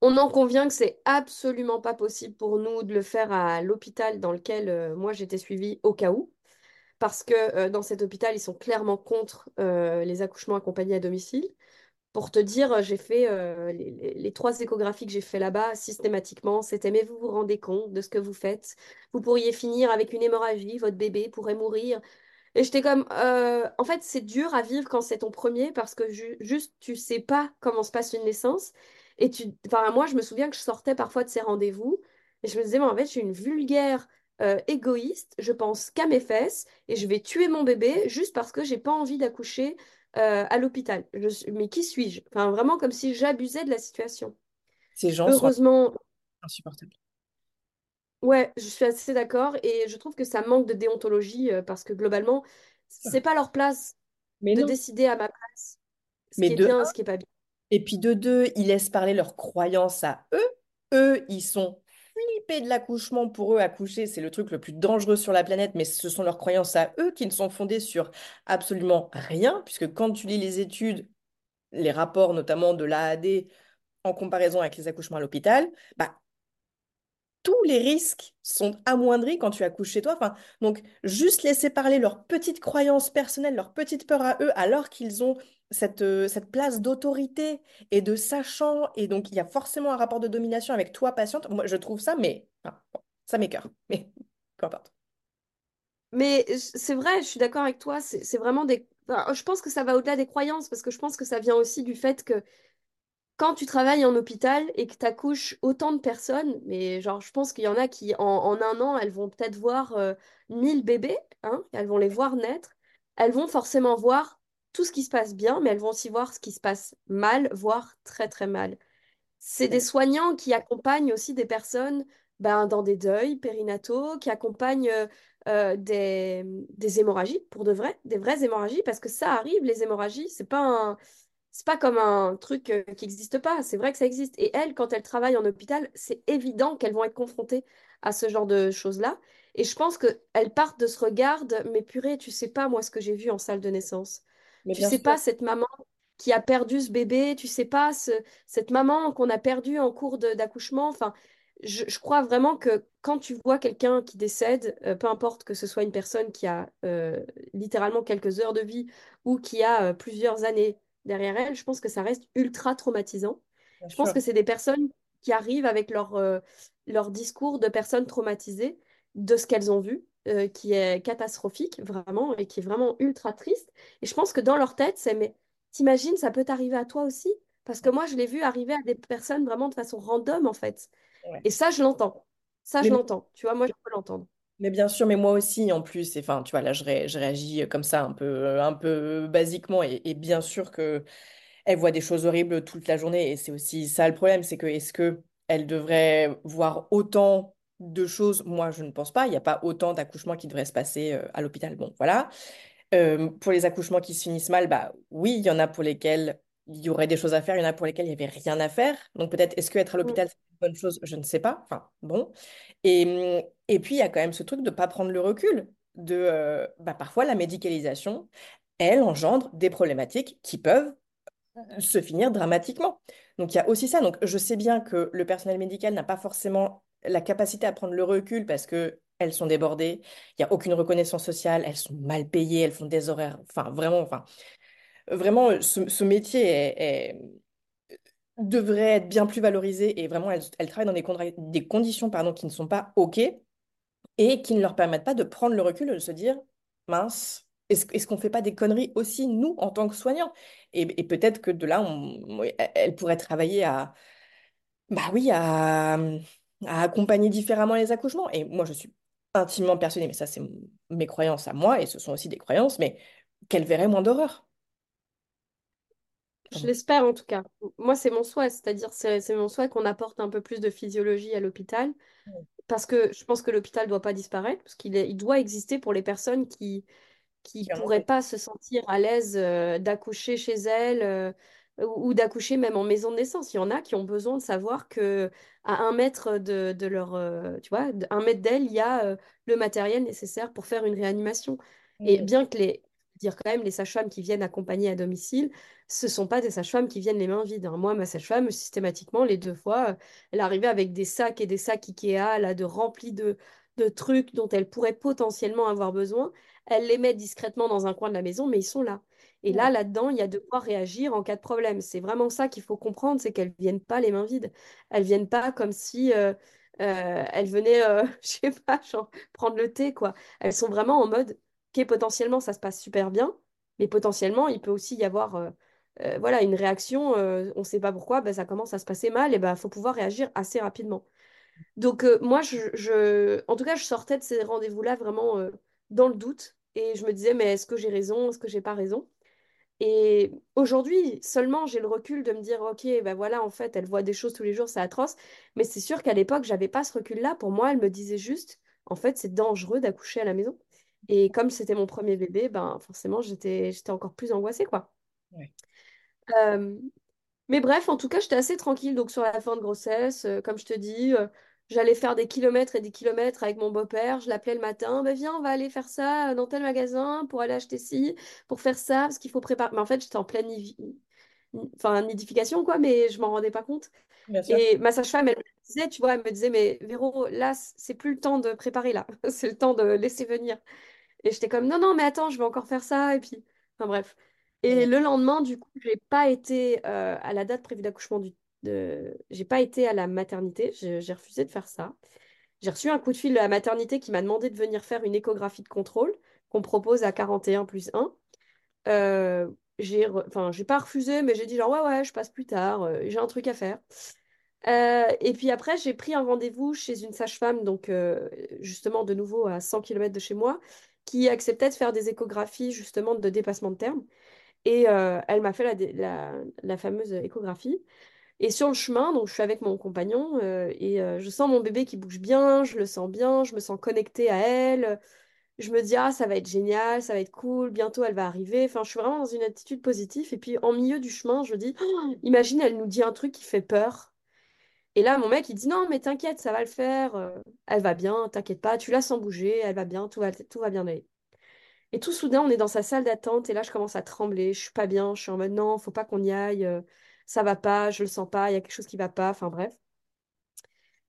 On en convient que c'est absolument pas possible pour nous de le faire à l'hôpital dans lequel euh, moi j'étais suivie au cas où, parce que euh, dans cet hôpital, ils sont clairement contre les accouchements accompagnés à domicile. Pour te dire, j'ai fait les, les- les trois échographies que j'ai fait là-bas systématiquement, c'était mais vous vous rendez compte de ce que vous faites? Vous pourriez finir avec une hémorragie, votre bébé pourrait mourir. Et j'étais comme, euh, en fait, c'est dur à vivre quand c'est ton premier parce que ju- juste tu sais pas comment se passe une naissance. Et tu, enfin, moi, je me souviens que je sortais parfois de ces rendez-vous et je me disais, mais en fait, je suis une vulgaire euh, égoïste, je pense qu'à mes fesses et je vais tuer mon bébé juste parce que j'ai pas envie d'accoucher euh, à l'hôpital. Mais qui suis-je? Enfin, vraiment comme si j'abusais de la situation. Ces gens sont Heureusement, insupportables. Ouais, je suis assez d'accord et je trouve que ça manque de déontologie euh, parce que globalement, c'est pas leur place Mais de non. décider à ma place ce Mais qui est de bien et ce qui est pas bien. Et puis de deux, ils laissent parler leurs croyances à eux. Eux, ils sont flippés de l'accouchement. Pour eux, accoucher, c'est le truc le plus dangereux sur la planète, mais ce sont leurs croyances à eux qui ne sont fondées sur absolument rien, puisque quand tu lis les études, les rapports notamment de l'AAD en comparaison avec les accouchements à l'hôpital, bah, tous les risques sont amoindris quand tu accouches chez toi. Donc, juste laisser parler leurs petites croyances personnelles, leurs petites peurs à eux, alors qu'ils ont cette, euh, cette place d'autorité et de sachant. Et donc, il y a forcément un rapport de domination avec toi, patiente. Moi, je trouve ça, mais ça m'écœure. Mais peu importe. Mais c'est vrai, je suis d'accord avec toi, c'est vraiment des... je pense que ça va au-delà des croyances, parce que je pense que ça vient aussi du fait que quand tu travailles en hôpital et que tu accouches autant de personnes, mais genre, je pense qu'il y en a qui, en, en un an, elles vont peut-être voir euh, 1000 bébés, hein, elles vont les voir naître, elles vont forcément voir tout ce qui se passe bien, mais elles vont aussi voir ce qui se passe mal, voire très très mal. C'est des soignants qui accompagnent aussi des personnes ben, dans des deuils périnataux, qui accompagnent euh, euh, des, des hémorragies, pour de vrai, des vraies hémorragies, parce que ça arrive, les hémorragies, c'est pas un c'est pas comme un truc euh, qui n'existe pas, c'est vrai que ça existe. Et elles, quand elles travaillent en hôpital, c'est évident qu'elles vont être confrontées à ce genre de choses-là. Et je pense qu'elles partent de ce regard, de, mais purée, tu sais pas moi ce que j'ai vu en salle de naissance. Mais Tu sais sûr. pas cette maman qui a perdu ce bébé, tu sais pas ce- cette maman qu'on a perdue en cours d'accouchement. Enfin, je, je crois vraiment que quand tu vois quelqu'un qui décède, euh, peu importe que ce soit une personne qui a euh, littéralement quelques heures de vie ou qui a plusieurs années derrière elle, je pense que ça reste ultra traumatisant. Bien Je pense que c'est des personnes qui arrivent avec leur, euh, leur discours de personnes traumatisées de ce qu'elles ont vu, euh, qui est catastrophique, vraiment, et qui est vraiment ultra triste. Et je pense que dans leur tête, c'est, mais t'imagines, ça peut t'arriver à toi aussi? Parce que moi, je l'ai vu arriver à des personnes vraiment de façon random, en fait. Ouais. Et ça, je l'entends. Ça, je l'entends. Tu vois, moi, je peux l'entendre. Mais bien sûr, mais moi aussi, en plus, et enfin, tu vois, là, je, ré- je réagis comme ça, un peu, un peu basiquement, et, et bien sûr que elle voit des choses horribles toute la journée, et c'est aussi ça le problème, c'est que est-ce que elle devrait voir autant de choses? Moi, je ne pense pas. Il n'y a pas autant d'accouchements qui devraient se passer euh, à l'hôpital. Bon, voilà. Euh, pour les accouchements qui se finissent mal, bah oui, il y en a pour lesquels il y aurait des choses à faire, il y en a pour lesquels il n'y avait rien à faire. Donc peut-être, est-ce que être à Mm. l'hôpital, c'est une bonne chose? Je ne sais pas. Enfin, bon. Et, hum, et puis, il y a quand même ce truc de ne pas prendre le recul. De, euh, bah, parfois, la médicalisation, elle engendre des problématiques qui peuvent se finir dramatiquement. Donc il y a aussi ça. Donc je sais bien que le personnel médical n'a pas forcément la capacité à prendre le recul parce que elles sont débordées, il n'y a aucune reconnaissance sociale, elles sont mal payées, elles font des horaires, enfin vraiment, enfin vraiment ce, ce métier devrait être bien plus valorisé et vraiment elles, elles travaillent dans des, des conditions pardon, qui ne sont pas OK et qui ne leur permettent pas de prendre le recul et de se dire, mince, est-ce, qu'on ne fait pas des conneries aussi, nous, en tant que soignants? Et, et peut-être que de là, on, elle pourrait travailler à, bah oui, à, à accompagner différemment les accouchements. Et moi, je suis intimement persuadée, mais ça, c'est mes croyances à moi, et ce sont aussi des croyances, mais qu'elle verrait moins d'horreur. Je l'espère en tout cas. Moi, c'est mon souhait, c'est-à-dire c'est c'est mon souhait qu'on apporte un peu plus de physiologie à l'hôpital, parce que je pense que l'hôpital ne doit pas disparaître, parce qu'il il doit exister pour les personnes qui qui ont pourraient pas se sentir à l'aise euh, d'accoucher chez elles euh, ou, ou d'accoucher même en maison de naissance. Il y en a qui ont besoin de savoir que à un mètre de, de leur, euh, tu vois, un mètre d'elles, il y a le matériel nécessaire pour faire une réanimation. Et bien que les, dire quand même, les sages-femmes qui viennent accompagner à domicile, ce sont pas des sages-femmes qui viennent les mains vides. hein. Moi, ma sage-femme, systématiquement, les deux fois, euh, elle arrivait avec des sacs et des sacs Ikea, là, de remplis de, de trucs dont elle pourrait potentiellement avoir besoin. Elle les met discrètement dans un coin de la maison, mais ils sont là. Et Ouais. là, là-dedans, il y a de quoi réagir en cas de problème. C'est vraiment ça qu'il faut comprendre, c'est qu'elles viennent pas les mains vides. Elles viennent pas comme si euh, euh, elles venaient, euh, je sais pas, genre, prendre le thé, quoi. Elles sont vraiment en mode, ok, potentiellement, ça se passe super bien, mais potentiellement, il peut aussi y avoir euh, euh, voilà, une réaction, euh, on ne sait pas pourquoi, ben, ça commence à se passer mal, et ben, faut pouvoir réagir assez rapidement. Donc, moi, en tout cas, je sortais de ces rendez-vous-là vraiment dans le doute. Et je me disais, mais est-ce que j'ai raison? Est-ce que j'ai pas raison? Et aujourd'hui, seulement, j'ai le recul de me dire, OK, ben voilà, en fait, elle voit des choses tous les jours, c'est atroce. Mais c'est sûr qu'à l'époque, j'avais pas ce recul-là. Pour moi, elle me disait juste, en fait, c'est dangereux d'accoucher à la maison. Et comme c'était mon premier bébé, ben forcément, j'étais, encore plus angoissée, quoi. Ouais. Euh, mais bref, en tout cas, j'étais assez tranquille donc sur la fin de grossesse. euh, comme je te dis, euh, j'allais faire des kilomètres et des kilomètres avec mon beau-père. Je l'appelais le matin, bah, viens, on va aller faire ça dans tel magasin pour aller acheter ci, pour faire ça, parce qu'il faut préparer. Mais en fait, j'étais en pleine, enfin, nidification, quoi, mais je m'en rendais pas compte. Et ma sage-femme, elle me disait, tu vois, elle me disait, mais Véro, là, c'est plus le temps de préparer, là. C'est le temps de laisser venir. Et j'étais comme, non, non, mais attends, je vais encore faire ça. Et puis, enfin bref. Et le lendemain, du coup, j'ai pas été euh, à la date prévue d'accouchement du... De... J'ai pas été à la maternité. J'ai refusé de faire ça. J'ai reçu un coup de fil de la maternité qui m'a demandé de venir faire une échographie de contrôle qu'on propose à 41 plus 1. Euh, j'ai re- enfin, j'ai pas refusé, mais j'ai dit genre, ouais, ouais, je passe plus tard, euh, j'ai un truc à faire. Euh, et puis après, j'ai pris un rendez-vous chez une sage-femme, donc euh, justement de nouveau à 100 km de chez moi, acceptait de faire des échographies justement de dépassement de terme. Et euh, elle m'a fait la fameuse échographie. Et sur le chemin, donc je suis avec mon compagnon euh, et euh, je sens mon bébé qui bouge bien, je le sens bien, je me sens connectée à elle. Je me dis, ah, ça va être génial, ça va être cool, bientôt elle va arriver. Enfin, je suis vraiment dans une attitude positive. Et puis, en milieu du chemin, je dis, Oh, imagine, elle nous dit un truc qui fait peur. Et là, mon mec, il dit, non, mais t'inquiète, ça va le faire. euh, elle va bien, t'inquiète pas, tu la sens bouger, elle va bien, tout va, tout va bien aller. Et tout soudain, on est dans sa salle d'attente et là, je commence à trembler. Je suis pas bien, je suis en mode, non, faut pas qu'on y aille, euh, ça va pas, je le sens pas, il y a quelque chose qui va pas. Enfin, bref.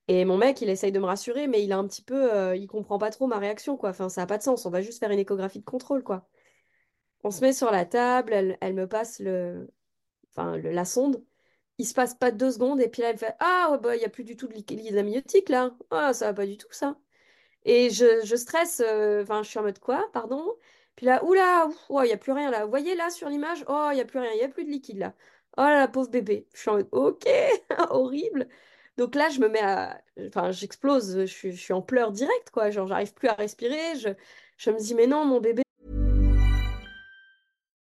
Et mon mec, il essaye de me rassurer, mais il a un petit peu, euh, il comprend pas trop ma réaction, quoi. Enfin, ça a pas de sens. On va juste faire une échographie de contrôle, quoi. On se met sur la table, elle, me passe le, enfin, la sonde. Il se passe pas deux secondes et puis là, elle fait, Ah, ouais, bah, il y a plus du tout de liquide amniotique, là. Ah, ça va pas du tout, ça. Et je, je stresse, euh, enfin, je suis en mode quoi, pardon? Puis là, oula, il n'y a plus rien là. Vous voyez là sur l'image? Oh, il n'y a plus rien, il n'y a plus de liquide là. Oh là là, pauvre bébé. Je suis en mode, ok, horrible. Donc là, je me mets à. Enfin, j'explose, je suis, je suis en pleurs direct, quoi. Genre, j'arrive plus à respirer. Je, je me dis, mais non, mon bébé.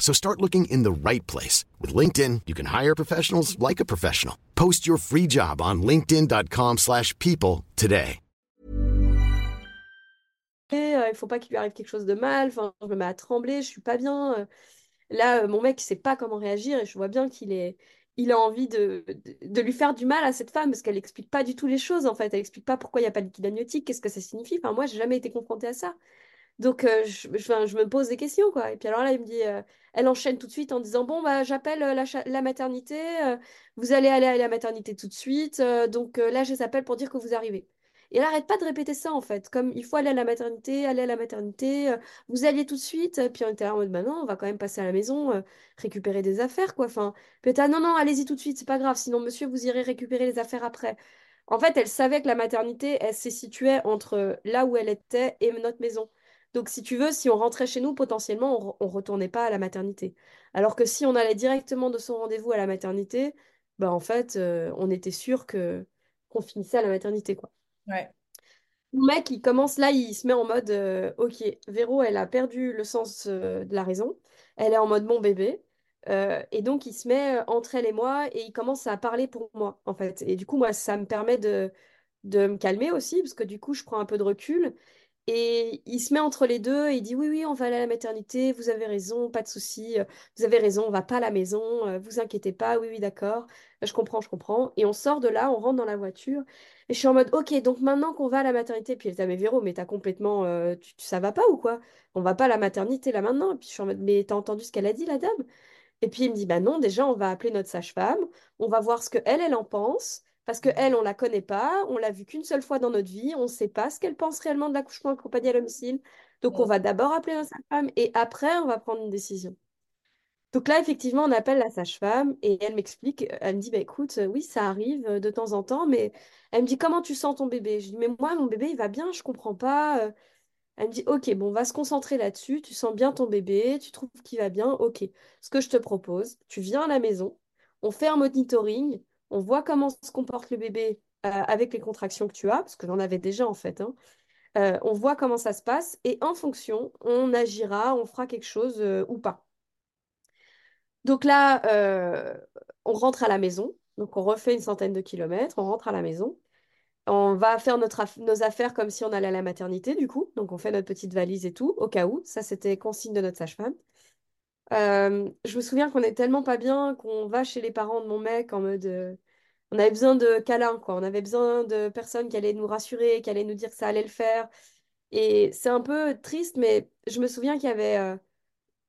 So start looking in the right place. With LinkedIn, you can hire professionals like a professional. Post your free job on linkedin.com/people slash people today. euh, il faut pas qu'il lui arrive quelque chose de mal. Enfin, je me mets à trembler, je suis pas bien. euh. Là, euh, mon mec, il sait pas comment réagir et je vois bien qu'il est, il a envie de, de, de lui faire du mal à cette femme parce qu'elle explique pas du tout les choses en fait. Elle explique pas pourquoi il n'y a pas de liquide amniotique, qu'est-ce que ça signifie. Enfin, moi, j'ai jamais été confrontée à ça. Donc, euh, je, me pose des questions, quoi. Et puis alors là, il me dit, euh, elle enchaîne tout de suite en disant, bon, bah, j'appelle euh, la, la maternité, vous allez aller à la maternité tout de suite, donc là, je les appelle pour dire que vous arrivez. Et elle arrête pas de répéter ça, en fait, comme il faut aller à la maternité, aller à la maternité, vous alliez tout de suite. euh, Puis on était là en mode, bah non, on va quand même passer à la maison, récupérer des affaires, quoi. Enfin, là, non, non, allez-y tout de suite, c'est pas grave, sinon, monsieur, vous irez récupérer les affaires après. En fait, elle savait que la maternité, elle se situait entre là où elle était et notre maison. Donc, si tu veux, si on rentrait chez nous, potentiellement, on, on retournait pas à la maternité. Alors que si on allait directement de son rendez-vous à la maternité, bah en fait, euh, on était sûr que qu'on finissait à la maternité, quoi. Ouais. Mon mec, il commence là, il se met en mode, euh, ok, Véro, elle a perdu le sens euh, de la raison. Elle est en mode mon bébé. Euh, et donc, il se met entre elle et moi et il commence à parler pour moi, en fait. Et du coup, moi, ça me permet de, de me calmer aussi, parce que du coup, je prends un peu de recul. Et il se met entre les deux et il dit oui, oui, on va aller à la maternité, vous avez raison, pas de souci, euh, vous avez raison, on va pas à la maison, euh, vous inquiétez pas, oui, oui, d'accord, Euh, je comprends, je comprends. Et on sort de là, on rentre dans la voiture et je suis en mode ok, donc maintenant qu'on va à la maternité, puis elle dit ah, mais Véro, mais t'as complètement, euh, tu, ça va pas ou quoi? On va pas à la maternité là maintenant. Et puis je suis en mode mais t'as entendu ce qu'elle a dit, la dame? Et puis il me dit, bah non, déjà, on va appeler notre sage-femme, on va voir ce que elle, elle en pense, parce que elle, on la connaît pas, on l'a vue qu'une seule fois dans notre vie, on ne sait pas ce qu'elle pense réellement de l'accouchement accompagné à domicile. Donc on va d'abord appeler notre sage-femme et après, on va prendre une décision. Donc là, effectivement, on appelle la sage-femme et elle m'explique, elle me dit, bah écoute, euh, oui, ça arrive euh, de temps en temps, mais elle me dit, comment tu sens ton bébé? Je dis, mais moi, mon bébé, il va bien, je comprends pas. euh, elle me dit, OK, bon, on va se concentrer là-dessus. Tu sens bien ton bébé, tu trouves qu'il va bien. OK. Ce que je te propose, tu viens à la maison, on fait un monitoring, on voit comment se comporte le bébé euh, avec les contractions que tu as, parce que j'en avais déjà en fait. hein. Euh, on voit comment ça se passe et en fonction, on agira, on fera quelque chose euh, ou pas. Donc là, on rentre à la maison. Donc on refait une centaine de kilomètres, on rentre à la maison. On va faire nos affaires comme si on allait à la maternité, du coup. Donc, on fait notre petite valise et tout, au cas où. Ça, c'était consigne de notre sage-femme. Euh, je me souviens qu'on est tellement pas bien qu'on va chez les parents de mon mec en mode... euh, on avait besoin de câlins, quoi. On avait besoin de personnes qui allaient nous rassurer, qui allaient nous dire que ça allait le faire. Et c'est un peu triste, mais je me souviens qu'il y avait euh,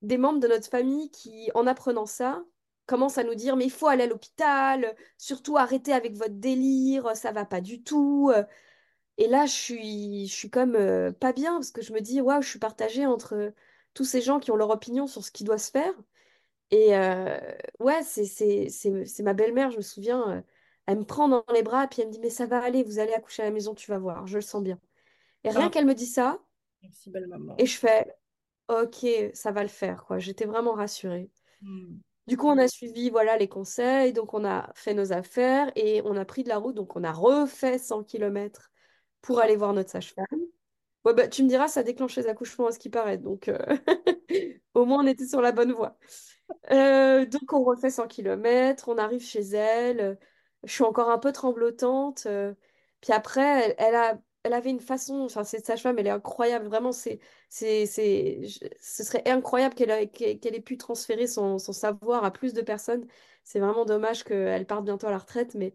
des membres de notre famille qui, en apprenant ça, commencent à nous dire, mais il faut aller à l'hôpital, surtout arrêtez avec votre délire, ça va pas du tout. et là, je suis, je suis comme pas bien parce que je me dis, waouh, je suis partagée entre tous ces gens qui ont leur opinion sur ce qui doit se faire. Et euh, ouais, c'est, c'est, c'est, c'est ma belle-mère, je me souviens, euh, elle me prend dans les bras, puis elle me dit, mais ça va aller, vous allez accoucher à la maison, tu vas voir, je le sens bien. Et rien Ah, qu'elle me dit ça, merci, belle maman. et je fais, ok, ça va le faire, quoi. J'étais vraiment rassurée. Hmm. Du coup, on a suivi, voilà, les conseils, donc on a fait nos affaires et on a pris de la route, donc on a refait 100 kilomètres pour aller voir notre sage-femme. Ouais, bah, tu me diras, ça a déclenché les accouchements à ce qui paraît. Donc, euh, au moins, on était sur la bonne voie. Euh, donc, on refait 100 kilomètres, on arrive chez elle. Je suis encore un peu tremblotante. euh, Puis après, elle, elle a, elle avait une façon, enfin, cette sage-femme, elle est incroyable. Vraiment, c'est, c'est, c'est, je- ce serait incroyable qu'elle ait, qu'elle qu'elle ait pu transférer son, son savoir à plus de personnes. C'est vraiment dommage qu'elle parte bientôt à la retraite, mais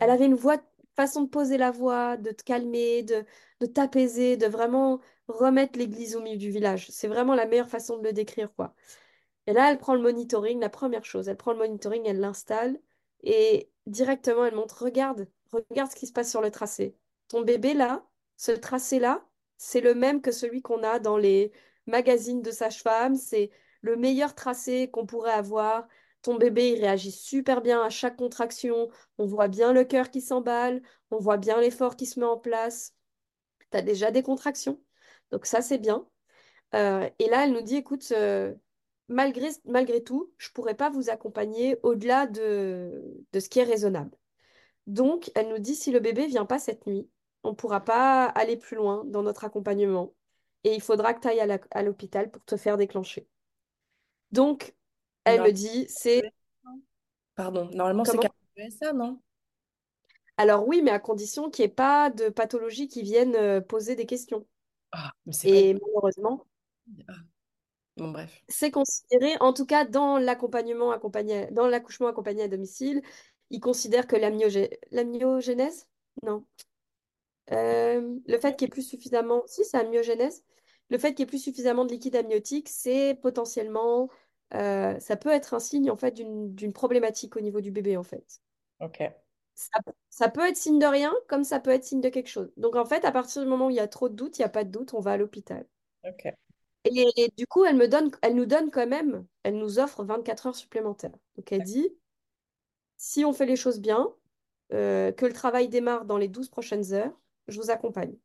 elle avait une voix, façon de poser la voix, de te calmer, de, de t'apaiser, de vraiment remettre l'église au milieu du village. C'est vraiment la meilleure façon de le décrire, quoi. Et là, elle prend le monitoring, la première chose, elle prend le monitoring, elle l'installe et directement, elle montre, regarde, regarde ce qui se passe sur le tracé. Ton bébé là, ce tracé-là, c'est le même que celui qu'on a dans les magazines de sage-femme, c'est le meilleur tracé qu'on pourrait avoir. Bébé, il réagit super bien à chaque contraction. On voit bien le cœur qui s'emballe, on voit bien l'effort qui se met en place. Tu as déjà des contractions. Donc ça, c'est bien. Euh, et là, elle nous dit, écoute, euh, malgré, malgré tout, je pourrais pas vous accompagner au-delà de, de ce qui est raisonnable. Donc, elle nous dit, si le bébé vient pas cette nuit, on pourra pas aller plus loin dans notre accompagnement et il faudra que tu ailles à l'hôpital pour te faire déclencher. Donc, elle me dit, c'est Pardon, normalement c'est comment? ça, non? Alors oui, mais à condition qu'il n'y ait pas de pathologies qui viennent euh, poser des questions. Ah, mais c'est pas... Et malheureusement, Ah, Bon, bref. c'est considéré, en tout cas dans l'accompagnement accompagné, dans l'accouchement accompagné à domicile, ils considèrent que l'amniogé- l'amniogénèse, non, Euh, le fait qu'il y ait plus suffisamment, si c'est amniogénèse, le fait qu'il y ait plus suffisamment de liquide amniotique, c'est potentiellement, euh, ça peut être un signe en fait d'une problématique au niveau du bébé en fait. Ok. Ça, ça peut être signe de rien, comme ça peut être signe de quelque chose. Donc en fait, à partir du moment où il y a trop de doutes, il n'y a pas de doute, on va à l'hôpital. Ok. Et, et du coup, elle me donne, elle nous donne quand même, elle nous offre 24 heures supplémentaires. Donc elle dit, si on fait les choses bien, euh, que le travail démarre dans les 12 prochaines heures, je vous accompagne.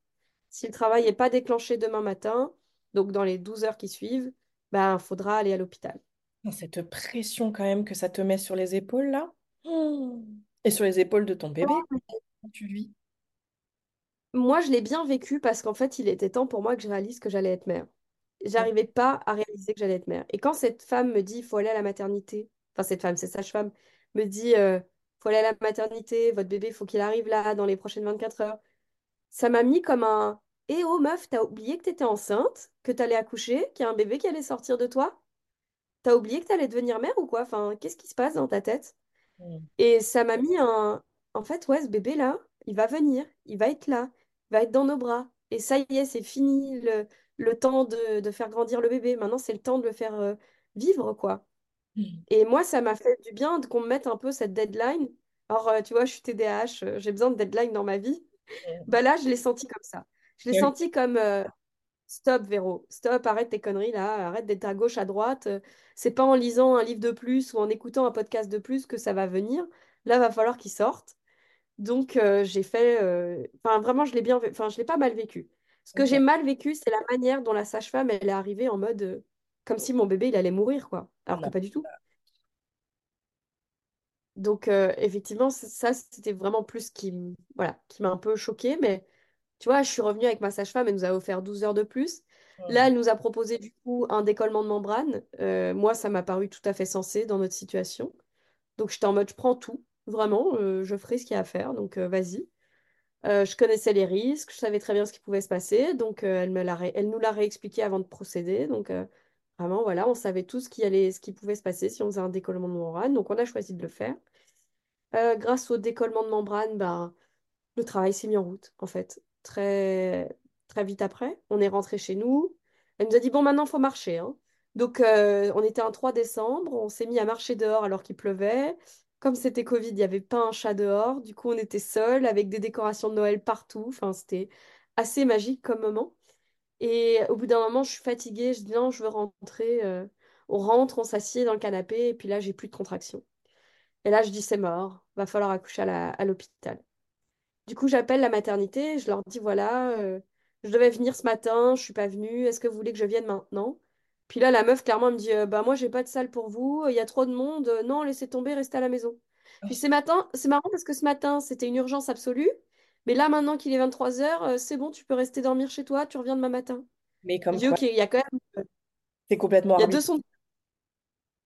Si le travail n'est pas déclenché demain matin, donc dans les 12 heures qui suivent, ben, faudra aller à l'hôpital. Cette pression quand même que ça te met sur les épaules là. Hmm. Et sur les épaules de ton bébé, tu vis? Moi, je l'ai bien vécu parce qu'en fait, il était temps pour moi que je réalise que j'allais être mère. J'arrivais pas à réaliser que j'allais être mère. Et quand cette femme me dit, il faut aller à la maternité, enfin cette femme, cette sage-femme, me dit, euh, faut aller à la maternité, votre bébé, faut qu'il arrive là dans les prochaines 24 heures. Ça m'a mis comme un, Eh oh meuf, t'as oublié que t'étais enceinte, que t'allais accoucher, qu'il y a un bébé qui allait sortir de toi? T'as oublié que t'allais devenir mère ou quoi? Enfin, qu'est-ce qui se passe dans ta tête? Mm. Et ça m'a mis un... En fait, ouais, ce bébé-là, il va venir, il va être là, il va être dans nos bras. Et ça y est, c'est fini le, le temps de, de faire grandir le bébé. Maintenant, c'est le temps de le faire euh, vivre, quoi. Mm. Et moi, ça m'a fait du bien de- qu'on me mette un peu cette deadline. Alors, euh, tu vois, je suis TDAH, euh, j'ai besoin de deadline dans ma vie. Bah là, je l'ai senti comme ça. Je l'ai senti comme euh, stop, Véro, stop, arrête tes conneries là, arrête d'être à gauche, à droite. Euh, C'est pas en lisant un livre de plus ou en écoutant un podcast de plus que ça va venir. Là, va falloir qu'il sorte. Donc, euh, j'ai fait. euh, Enfin, vraiment, je l'ai bien. Enfin, je l'ai pas mal vécu. Ce que j'ai mal vécu, c'est la manière dont la sage-femme, elle est arrivée en mode. euh, comme si mon bébé, il allait mourir, quoi. Alors que pas du tout. Donc, effectivement, ça, c'était vraiment plus qui, voilà, qui m'a un peu choquée. Mais tu vois, je suis revenue avec ma sage-femme, elle nous a offert 12 heures de plus. Là, elle nous a proposé du coup un décollement de membrane. Euh, moi, ça m'a paru tout à fait sensé dans notre situation. Donc, j'étais en mode, je prends tout, vraiment, euh, je ferai ce qu'il y a à faire, donc euh, vas-y. Je connaissais les risques, je savais très bien ce qui pouvait se passer, donc elle me l'a ré- elle nous l'a réexpliqué avant de procéder. Donc, vraiment, voilà, on savait tout ce qui allait, ce qui pouvait se passer si on faisait un décollement de membrane. Donc, on a choisi de le faire. Grâce au décollement de membrane, ben, le travail s'est mis en route, en fait. Très, très vite après, on est rentré chez nous. Elle nous a dit, bon, maintenant, il faut marcher. hein. Donc, euh, on était un 3 décembre, on s'est mis à marcher dehors alors qu'il pleuvait. Comme c'était Covid, il n'y avait pas un chat dehors. Du coup, on était seuls avec des décorations de Noël partout. Enfin, c'était assez magique comme moment. Et au bout d'un moment, je suis fatiguée. Je dis, non, je veux rentrer. euh. On rentre, on s'assied dans le canapé. Et puis là, j'ai plus de contractions. Et là, je dis, c'est mort. Va falloir accoucher à l'hôpital. Du coup, j'appelle la maternité, je leur dis voilà, euh, je devais venir ce matin, je suis pas venue, est-ce que vous voulez que je vienne maintenant? Puis là, la meuf, clairement, elle me dit euh, bah moi, j'ai pas de salle pour vous, il y a trop de monde, euh, non, laissez tomber, restez à la maison. Puis c'est matin, c'est marrant parce que ce matin, c'était une urgence absolue, mais là, maintenant qu'il est 23 heures, c'est bon, tu peux rester dormir chez toi, tu reviens demain matin. Mais Je comme dis quoi, ok, il y a quand même, c'est complètement il y a deux arbitraire. sons.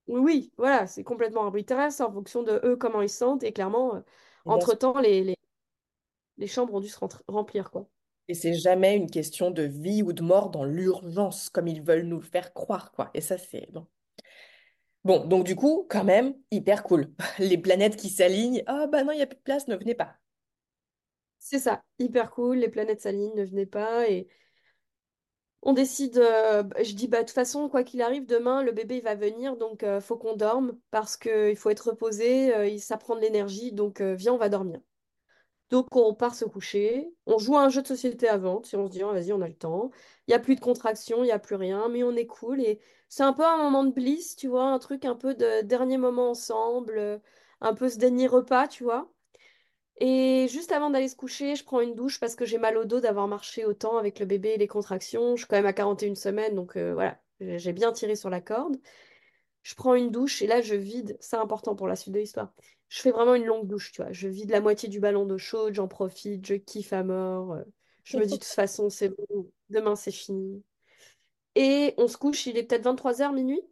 Oui, oui, voilà, c'est complètement arbitraire, c'est en fonction de eux, comment ils se sentent, et clairement, euh, Et bien sûr. entre-temps, les, les, les chambres ont dû se remplir, quoi. Et c'est jamais une question de vie ou de mort dans l'urgence, comme ils veulent nous le faire croire, quoi. Et ça, c'est bon. Bon, donc du coup, quand même, hyper cool. Les planètes qui s'alignent. Ah bah non, il n'y a plus de place, ne venez pas. C'est ça, hyper cool, les planètes s'alignent, ne venez pas et on décide, euh, je dis bah de toute façon quoi qu'il arrive demain le bébé il va venir donc euh, faut qu'on dorme parce qu'il faut être reposé, euh, il- ça prend de l'énergie donc euh, viens on va dormir. Donc on part se coucher, on joue à un jeu de société avant, si on se dit oh, vas-y on a le temps, il n'y a plus de contraction, il n'y a plus rien mais on est cool et c'est un peu un moment de bliss tu vois, un truc un peu de dernier moment ensemble, un peu ce dernier repas tu vois. Et juste avant d'aller se coucher, je prends une douche parce que j'ai mal au dos d'avoir marché autant avec le bébé et les contractions. Je suis quand même à 41 semaines, donc euh, voilà, j'ai bien tiré sur la corde. Je prends une douche et là, je vide. C'est important pour la suite de l'histoire. Je fais vraiment une longue douche, tu vois. Je vide la moitié du ballon d'eau chaude, j'en profite, je kiffe à mort. euh, Je me dis de toute façon, c'est bon, demain c'est fini. Et on se couche, il est peut-être 23 heures minuit.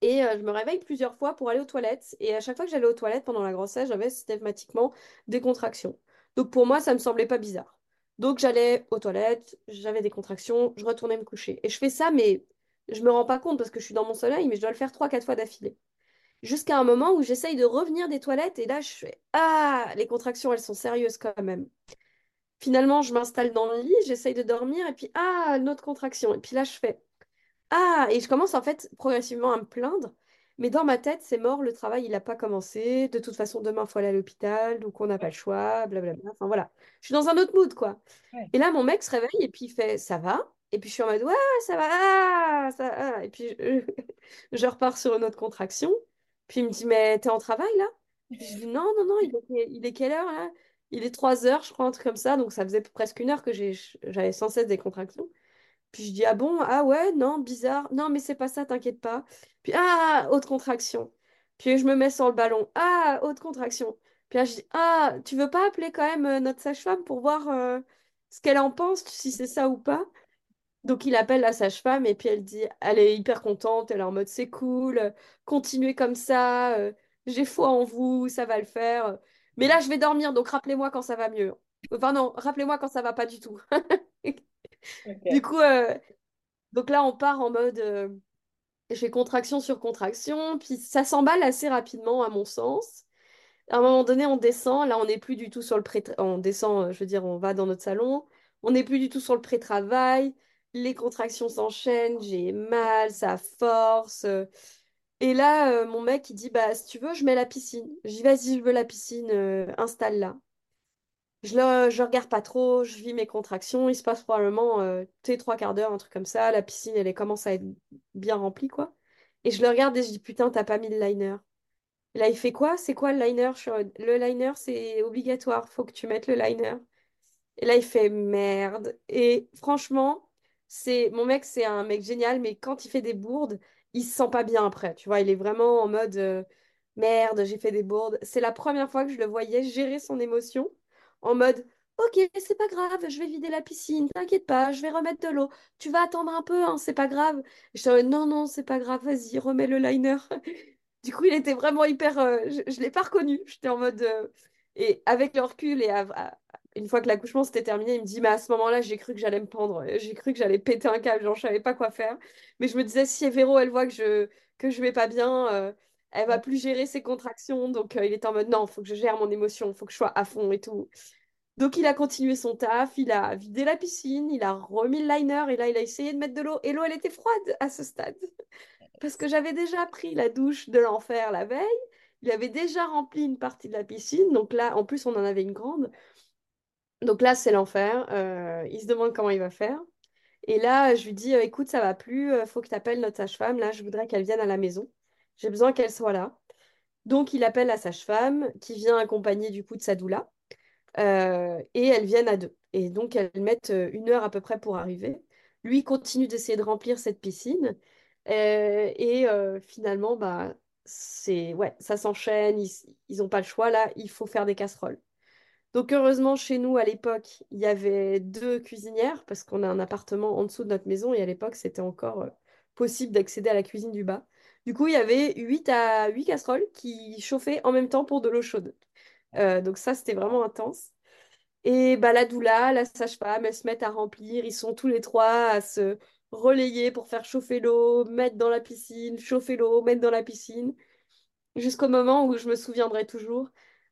Et euh, je me réveille plusieurs fois pour aller aux toilettes. Et à chaque fois que j'allais aux toilettes pendant la grossesse, j'avais systématiquement des contractions. Donc pour moi, ça me semblait pas bizarre. Donc j'allais aux toilettes, j'avais des contractions, je retournais me coucher. Et je fais ça, mais je me rends pas compte parce que je suis dans mon soleil, mais je dois le faire trois, quatre fois d'affilée. Jusqu'à un moment où j'essaye de revenir des toilettes et là je fais Ah, les contractions, elles sont sérieuses quand même. Finalement, je m'installe dans le lit, j'essaye de dormir et puis Ah, une autre contraction. Et puis là, je fais ah, et je commence en fait progressivement à me plaindre. Mais dans ma tête, c'est mort, le travail, il n'a pas commencé. De toute façon, demain, il faut aller à l'hôpital, donc on n'a pas le choix, blablabla. Enfin voilà, je suis dans un autre mood, quoi. Ouais. Et là, mon mec se réveille et puis il fait, ça va? Et puis je suis en mode, ouais, ça va, ah, ça va. Et puis je, je repars sur une autre contraction. Puis il me dit, mais t'es en travail là? Puis je dis, non, non, non, il est, il est quelle heure là? Il est 3 heures, je crois, un truc comme ça. Donc ça faisait presque une heure que j'avais sans cesse des contractions. Puis je dis, ah bon, ah ouais, non, bizarre. Non, mais c'est pas ça, t'inquiète pas. Puis, ah, haute contraction. Puis je me mets sur le ballon. Ah, haute contraction. Puis là, je dis, ah, tu veux pas appeler quand même euh, notre sage-femme pour voir euh, ce qu'elle en pense, si c'est ça ou pas? Donc il appelle la sage-femme et puis elle dit, elle est hyper contente, elle est en mode, c'est cool, continuez comme ça, euh, j'ai foi en vous, ça va le faire. Mais là, je vais dormir, donc rappelez-moi quand ça va mieux. Enfin non, rappelez-moi quand ça va pas du tout. Du coup, euh, donc là, on part en mode, euh, je fais contraction sur contraction, puis ça s'emballe assez rapidement, à mon sens. À un moment donné, on descend. Là, on n'est plus du tout sur le pré... On descend, je veux dire, on va dans notre salon. On n'est plus du tout sur le pré-travail. Les contractions s'enchaînent, j'ai mal, ça force. Et là, euh, mon mec, il dit, bah, si tu veux, je mets la piscine. Je dis, vas-y, je veux la piscine, euh, installe-la. Je je regarde pas trop, je vis mes contractions. Il se passe probablement euh, trois quarts d'heure, un truc comme ça. La piscine, elle commence à être bien remplie, quoi. Et je le regarde et je dis, putain, t'as pas mis le liner. Là, il fait quoi? C'est quoi le liner? Le liner, c'est obligatoire, faut que tu mettes le liner. Et là, il fait merde. Et franchement, c'est mon mec, c'est un mec génial, mais quand il fait des bourdes, il se sent pas bien après. Tu vois, il est vraiment en mode euh, merde, j'ai fait des bourdes. C'est la première fois que je le voyais gérer son émotion en mode ok, c'est pas grave, je vais vider la piscine, t'inquiète pas, je vais remettre de l'eau. Tu vas attendre un peu, hein, c'est pas grave. Je non, non, c'est pas grave, vas-y, remets le liner. Du coup, il était vraiment hyper. euh, je je l'ai pas reconnu. J'étais en mode. euh, Et avec le recul et à- une fois que l'accouchement s'était terminé, il me dit, mais à ce moment-là, j'ai cru que j'allais me pendre. J'ai cru que j'allais péter un câble. Genre, je savais pas quoi faire. Mais je me disais, si Véro, elle voit que je que je vais pas bien, euh, elle va plus gérer ses contractions. Donc, euh, il était en mode, non, faut que je gère mon émotion, faut que je sois à fond et tout. Donc, il a continué son taf, il a vidé la piscine, il a remis le liner et là, il a essayé de mettre de l'eau. Et l'eau, elle était froide à ce stade. Parce que j'avais déjà pris la douche de l'enfer la veille. Il avait déjà rempli une partie de la piscine. Donc là, en plus, on en avait une grande. Donc là, c'est l'enfer. Euh, il se demande comment il va faire. Et là, je lui dis, euh, écoute, ça va plus, euh, faut que tu appelles notre sage-femme. Là, je voudrais qu'elle vienne à la maison. J'ai besoin qu'elle soit là. Donc, il appelle la sage-femme qui vient accompagner du coup de sa doula. Euh, et elles viennent à deux. Et donc, elles mettent une heure à peu près pour arriver. Lui continue d'essayer de remplir cette piscine. Et finalement, bah, c'est, ouais, ça s'enchaîne. Ils n'ont pas le choix. Là, il faut faire des casseroles. Donc, heureusement, chez nous, à l'époque, il y avait deux cuisinières parce qu'on a un appartement en dessous de notre maison. Et à l'époque, c'était encore euh, possible d'accéder à la cuisine du bas. Du coup, il y avait 8 à 8 casseroles qui chauffaient en même temps pour de l'eau chaude. Euh, donc ça, c'était vraiment intense. Et bah, la doula, la sage-femme, elles se mettent à remplir. Ils sont tous les trois à se relayer pour faire chauffer l'eau, mettre dans la piscine, chauffer l'eau, mettre dans la piscine, jusqu'au moment où je me souviendrai toujours.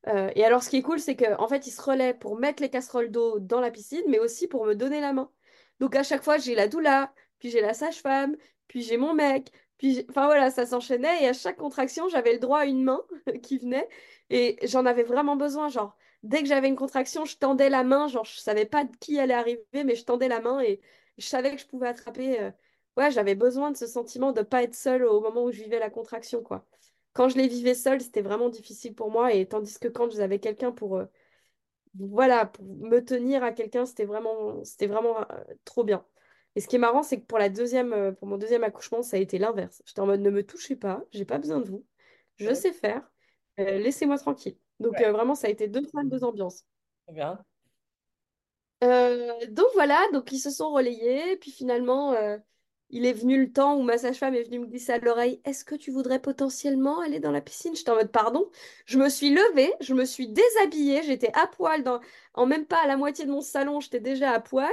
Euh, et alors, ce qui est cool, c'est qu'en fait, ils se relaient pour mettre les casseroles d'eau dans la piscine, mais aussi pour me donner la main. Donc, à chaque fois, j'ai la doula, puis j'ai la sage-femme, puis j'ai mon mec, puis enfin voilà, ça s'enchaînait. Et à chaque contraction, j'avais le droit à une main qui venait. Et j'en avais vraiment besoin. Genre, dès que j'avais une contraction, je tendais la main. Genre, je savais pas de qui allait arriver, mais je tendais la main et je savais que je pouvais attraper. euh, Ouais, j'avais besoin de ce sentiment de pas être seule au moment où je vivais la contraction, quoi. Quand je les vivais seule, c'était vraiment difficile pour moi. Et tandis que quand j'avais quelqu'un pour, euh, voilà, pour me tenir à quelqu'un, c'était vraiment, c'était vraiment euh, trop bien. Et ce qui est marrant, c'est que pour la deuxième, euh, pour mon deuxième accouchement, ça a été l'inverse. J'étais en mode ne me touchez pas, j'ai pas besoin de vous, je Ouais. sais faire, laissez-moi tranquille. Donc Ouais, vraiment, ça a été deux salles, deux ambiances. très bien. Donc voilà, donc ils se sont relayés, puis finalement, il est venu le temps où ma sage-femme est venue me glisser à l'oreille, Est-ce que tu voudrais potentiellement aller dans la piscine? J'étais en mode pardon? Je me suis levée, je me suis déshabillée, j'étais à poil dans, en même pas à la moitié de mon salon, j'étais déjà à poil.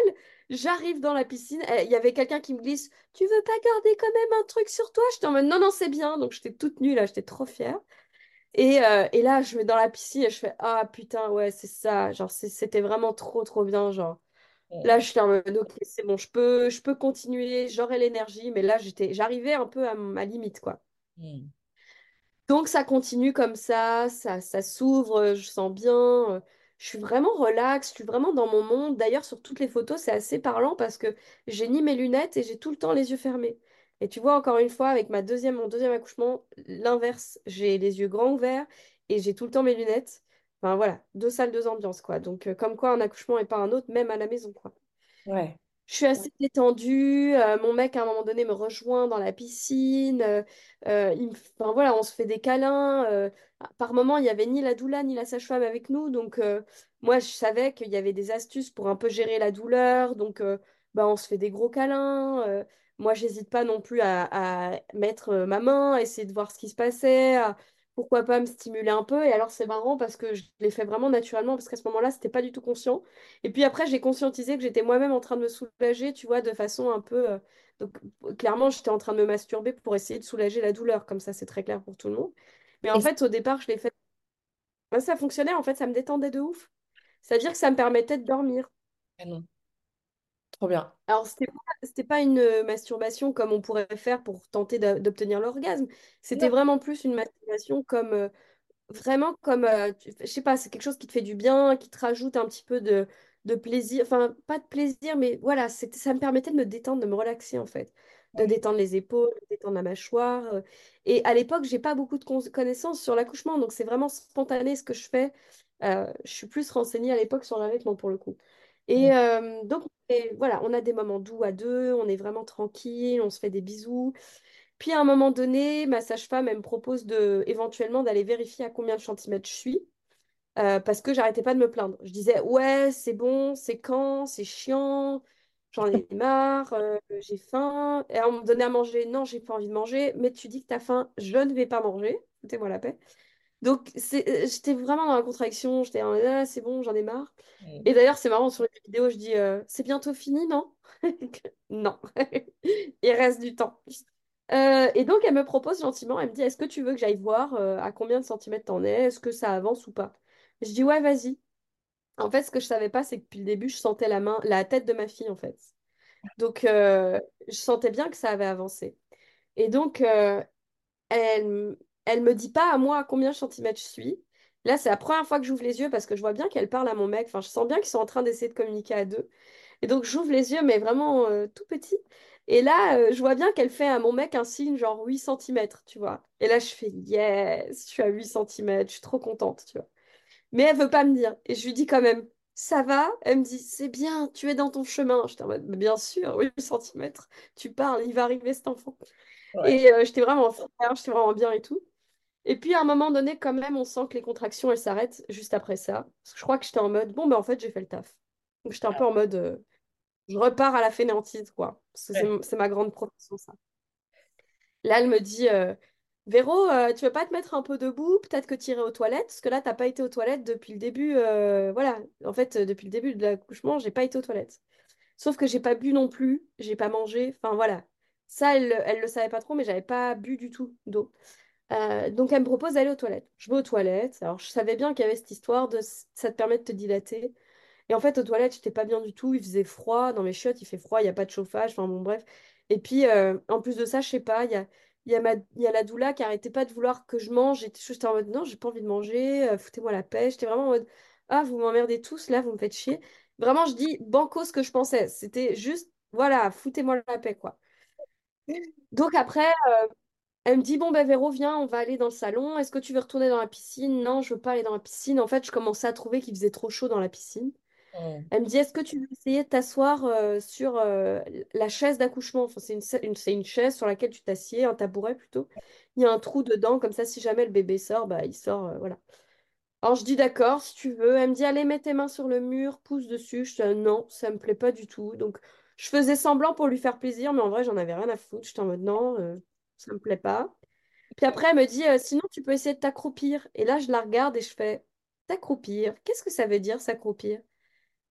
J'arrive dans la piscine, euh, il y avait quelqu'un qui me glisse, Tu veux pas garder quand même un truc sur toi? J'étais en mode non, non, c'est bien. Donc j'étais toute nue là, j'étais trop fière. Et, euh, et là, je vais dans la piscine et je fais Ah putain, ouais, c'est ça. Genre, c'était vraiment trop, trop bien. Genre. Mm, Là, je suis en mode, ok, c'est bon, je peux, je peux continuer, j'aurai l'énergie, mais là, j'étais, j'arrivais un peu à ma limite, quoi. mm, Donc, ça continue comme ça, ça, ça s'ouvre, je sens bien, euh, je suis vraiment relax, je suis vraiment dans mon monde. D'ailleurs, sur toutes les photos, c'est assez parlant parce que j'ai ni mes lunettes et j'ai tout le temps les yeux fermés. Et tu vois, encore une fois, avec ma deuxième, mon deuxième accouchement, l'inverse, j'ai les yeux grands ouverts et j'ai tout le temps mes lunettes. Enfin, voilà, deux salles, deux ambiances, quoi. Donc, euh, comme quoi, un accouchement n'est pas un autre, même à la maison, quoi. Ouais. Je suis assez détendue. euh, mon mec, à un moment donné, me rejoint dans la piscine. euh, il me- enfin, voilà, on se fait des câlins. euh, par moment, il n'y avait ni la doula ni la sage-femme avec nous. Donc, moi, je savais qu'il y avait des astuces pour un peu gérer la douleur. Donc, bah, on se fait des gros câlins. moi, j'hésite pas non plus à, à mettre ma main, essayer de voir ce qui se passait. à- pourquoi pas me stimuler un peu. Et alors, c'est marrant parce que je l'ai fait vraiment naturellement, parce qu'à ce moment-là, c'était pas du tout conscient. Et puis après, j'ai conscientisé que j'étais moi-même en train de me soulager, tu vois, de façon un peu. euh, Donc, clairement, j'étais en train de me masturber pour essayer de soulager la douleur, comme ça, c'est très clair pour tout le monde. Mais en Et fait, au départ, je l'ai fait. Ben, ça fonctionnait, en fait, ça me détendait de ouf. C'est-à-dire que ça me permettait de dormir. Ah non, trop bien. Alors, c'était pas, pas une euh, masturbation comme on pourrait faire pour tenter d'obtenir l'orgasme. C'était vraiment plus une masturbation comme. euh, Vraiment comme, euh, je sais pas, c'est quelque chose qui te fait du bien, qui te rajoute un petit peu de, de plaisir. Enfin, pas de plaisir, mais voilà, ça me permettait de me détendre, de me relaxer en fait. De Ouais. détendre les épaules, de détendre la mâchoire. euh. Et à l'époque, j'ai pas beaucoup de con- connaissances sur l'accouchement, donc c'est vraiment spontané ce que je fais. Je suis plus renseignée à l'époque sur l'allaitement pour le coup. Et euh, donc, et voilà, on a des moments doux à deux, on est vraiment tranquille, on se fait des bisous. Puis à un moment donné, ma sage-femme, elle me propose de, éventuellement d'aller vérifier à combien de centimètres je suis, euh, parce que j'arrêtais pas de me plaindre. Je disais, ouais, c'est bon, c'est quand, c'est chiant, j'en ai marre, euh, j'ai faim. Et on me donnait à manger, non, j'ai pas envie de manger, mais tu dis que t'as faim, je ne vais pas manger, foutez-moi la paix. Donc euh, j'étais vraiment dans la contraction, j'étais en ah, c'est bon, j'en ai marre. Et d'ailleurs, c'est marrant, sur les vidéos, je dis, euh, c'est bientôt fini, non? Non, il reste du temps. Euh, et donc, elle me propose gentiment, elle me dit, est-ce que tu veux que j'aille voir euh, à combien de centimètres t'en es? Est-ce que ça avance ou pas? Je dis, ouais, vas-y. En fait, ce que je savais pas, c'est que depuis le début, je sentais la main, la tête de ma fille, en fait. Donc, je sentais bien que ça avait avancé. Et donc, elle, elle me dit pas à moi à combien de centimètres je suis. Là, c'est la première fois que j'ouvre les yeux parce que je vois bien qu'elle parle à mon mec. Enfin, je sens bien qu'ils sont en train d'essayer de communiquer à deux. Et donc, j'ouvre les yeux, mais vraiment euh, tout petit. Et là, euh, je vois bien qu'elle fait à mon mec un signe genre 8 centimètres, tu vois. Et là, je fais yes, je suis à 8 centimètres, je suis trop contente, tu vois. Mais elle veut pas me dire. Et je lui dis quand même, ça va? Elle me dit, c'est bien, tu es dans ton chemin. J'étais en mode, bien sûr, 8 centimètres, tu parles, il va arriver cet enfant. Ouais. Et euh, j'étais vraiment fière, j'étais vraiment bien et tout. Et puis à un moment donné, quand même, on sent que les contractions, elles s'arrêtent juste après ça. Parce que je crois que j'étais en mode, bon, ben en fait, j'ai fait le taf. Donc j'étais un peu en mode, euh, je repars à la fainéantise, quoi. Parce que c'est Ouais. c'est ma grande profession, ça. Là, elle me dit, euh, Véro, euh, tu veux pas te mettre un peu debout? Peut-être que tu irais aux toilettes? Parce que là, t'as pas été aux toilettes depuis le début. voilà, en fait, depuis le début de l'accouchement, j'ai pas été aux toilettes. Sauf que j'ai pas bu non plus, j'ai pas mangé. Enfin, voilà. Ça, elle, elle le savait pas trop, mais j'avais pas bu du tout d'eau. Euh, donc, elle me propose d'aller aux toilettes. Je vais aux toilettes. Alors, je savais bien qu'il y avait cette histoire de ça te permet de te dilater. Et en fait, aux toilettes, j'étais pas bien du tout. Il faisait froid. Dans mes chiottes, il fait froid. Il n'y a pas de chauffage. Enfin, bon, bref. Et puis, euh, en plus de ça, je sais pas, il y a, y a, ma, y a la doula qui arrêtait pas de vouloir que je mange. J'étais en mode, non, j'ai pas envie de manger. euh, foutez-moi la paix. J'étais vraiment en mode, ah, vous m'emmerdez tous. Là, vous me faites chier. Vraiment, je dis banco ce que je pensais. C'était juste, voilà, foutez-moi la paix, quoi. Donc après, elle me dit, bon, ben Véro, viens, on va aller dans le salon. Est-ce que tu veux retourner dans la piscine? Non, je veux pas aller dans la piscine. En fait, je commençais à trouver qu'il faisait trop chaud dans la piscine. Elle me dit, est-ce que tu veux essayer de t'asseoir euh, sur euh, la chaise d'accouchement? Enfin, c'est une, sa- une- c'est une chaise sur laquelle tu t'assieds, un tabouret plutôt. Il y a un trou dedans, comme ça, si jamais le bébé sort, bah, il sort, euh, voilà. Alors, je dis d'accord, si tu veux. Elle me dit, allez, mets tes mains sur le mur, pousse dessus. Je dis, ah, non, ça me plaît pas du tout. Donc, je faisais semblant pour lui faire plaisir, mais en vrai, j'en avais rien à foutre. J'étais en mode, non, euh, ça me plaît pas. Puis après, elle me dit, euh, sinon, tu peux essayer de t'accroupir. Et là, je la regarde et je fais, t'accroupir? Qu'est-ce que ça veut dire, s'accroupir?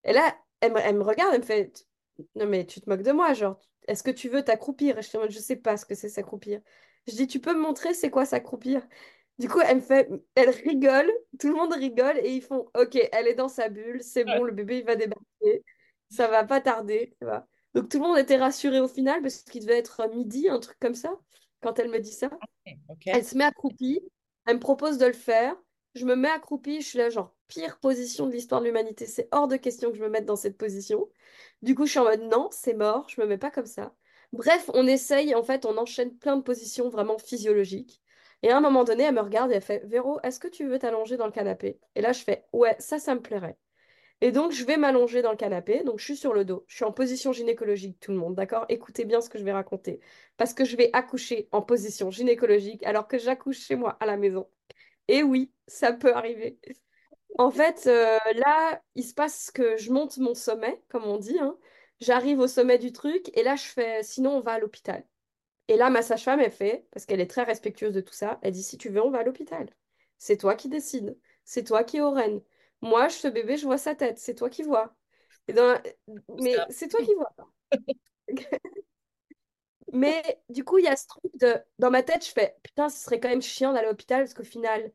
Et là, elle me, regarde, elle me fait, non, mais tu te moques de moi, genre, est-ce que tu veux t'accroupir? Je suis en mode, je sais pas ce que c'est s'accroupir. Je dis, tu peux me montrer c'est quoi s'accroupir? Du coup, elle me fait, elle rigole, tout le monde rigole et ils font, ok, elle est dans sa bulle, c'est bon, le bébé il va débarquer, ça va pas tarder. Donc tout le monde était rassuré au final parce qu'il devait être midi, un truc comme ça, quand elle me dit ça. Elle se met accroupie, elle me propose de le faire. Je me mets accroupie, je suis là, genre, pire position de l'histoire de l'humanité. C'est hors de question que je me mette dans cette position. Du coup, je suis en mode, non, c'est mort, je me mets pas comme ça. Bref, on essaye, en fait, on enchaîne plein de positions vraiment physiologiques. Et à un moment donné, elle me regarde et elle fait, Véro, est-ce que tu veux t'allonger dans le canapé? Et là, je fais, ouais, ça, ça me plairait. Et donc, je vais m'allonger dans le canapé. Donc, je suis sur le dos. Je suis en position gynécologique, tout le monde, d'accord? Écoutez bien ce que je vais raconter. Parce que je vais accoucher en position gynécologique alors que j'accouche chez moi à la maison. Et oui, ça peut arriver. En fait, euh, là, il se passe que je monte mon sommet, comme on dit, hein. J'arrive au sommet du truc et là, je fais, sinon, on va à l'hôpital. Et là, ma sage-femme, elle fait, parce qu'elle est très respectueuse de tout ça, elle dit, si tu veux, on va à l'hôpital. C'est toi qui décides. C'est toi qui es au. Moi, ce bébé, je vois sa tête. C'est toi qui vois. Et dans- Mais c'est toi qui vois. Mais du coup, il y a ce truc de... Dans ma tête, je fais, putain, ce serait quand même chiant d'aller à l'hôpital, parce qu'au final,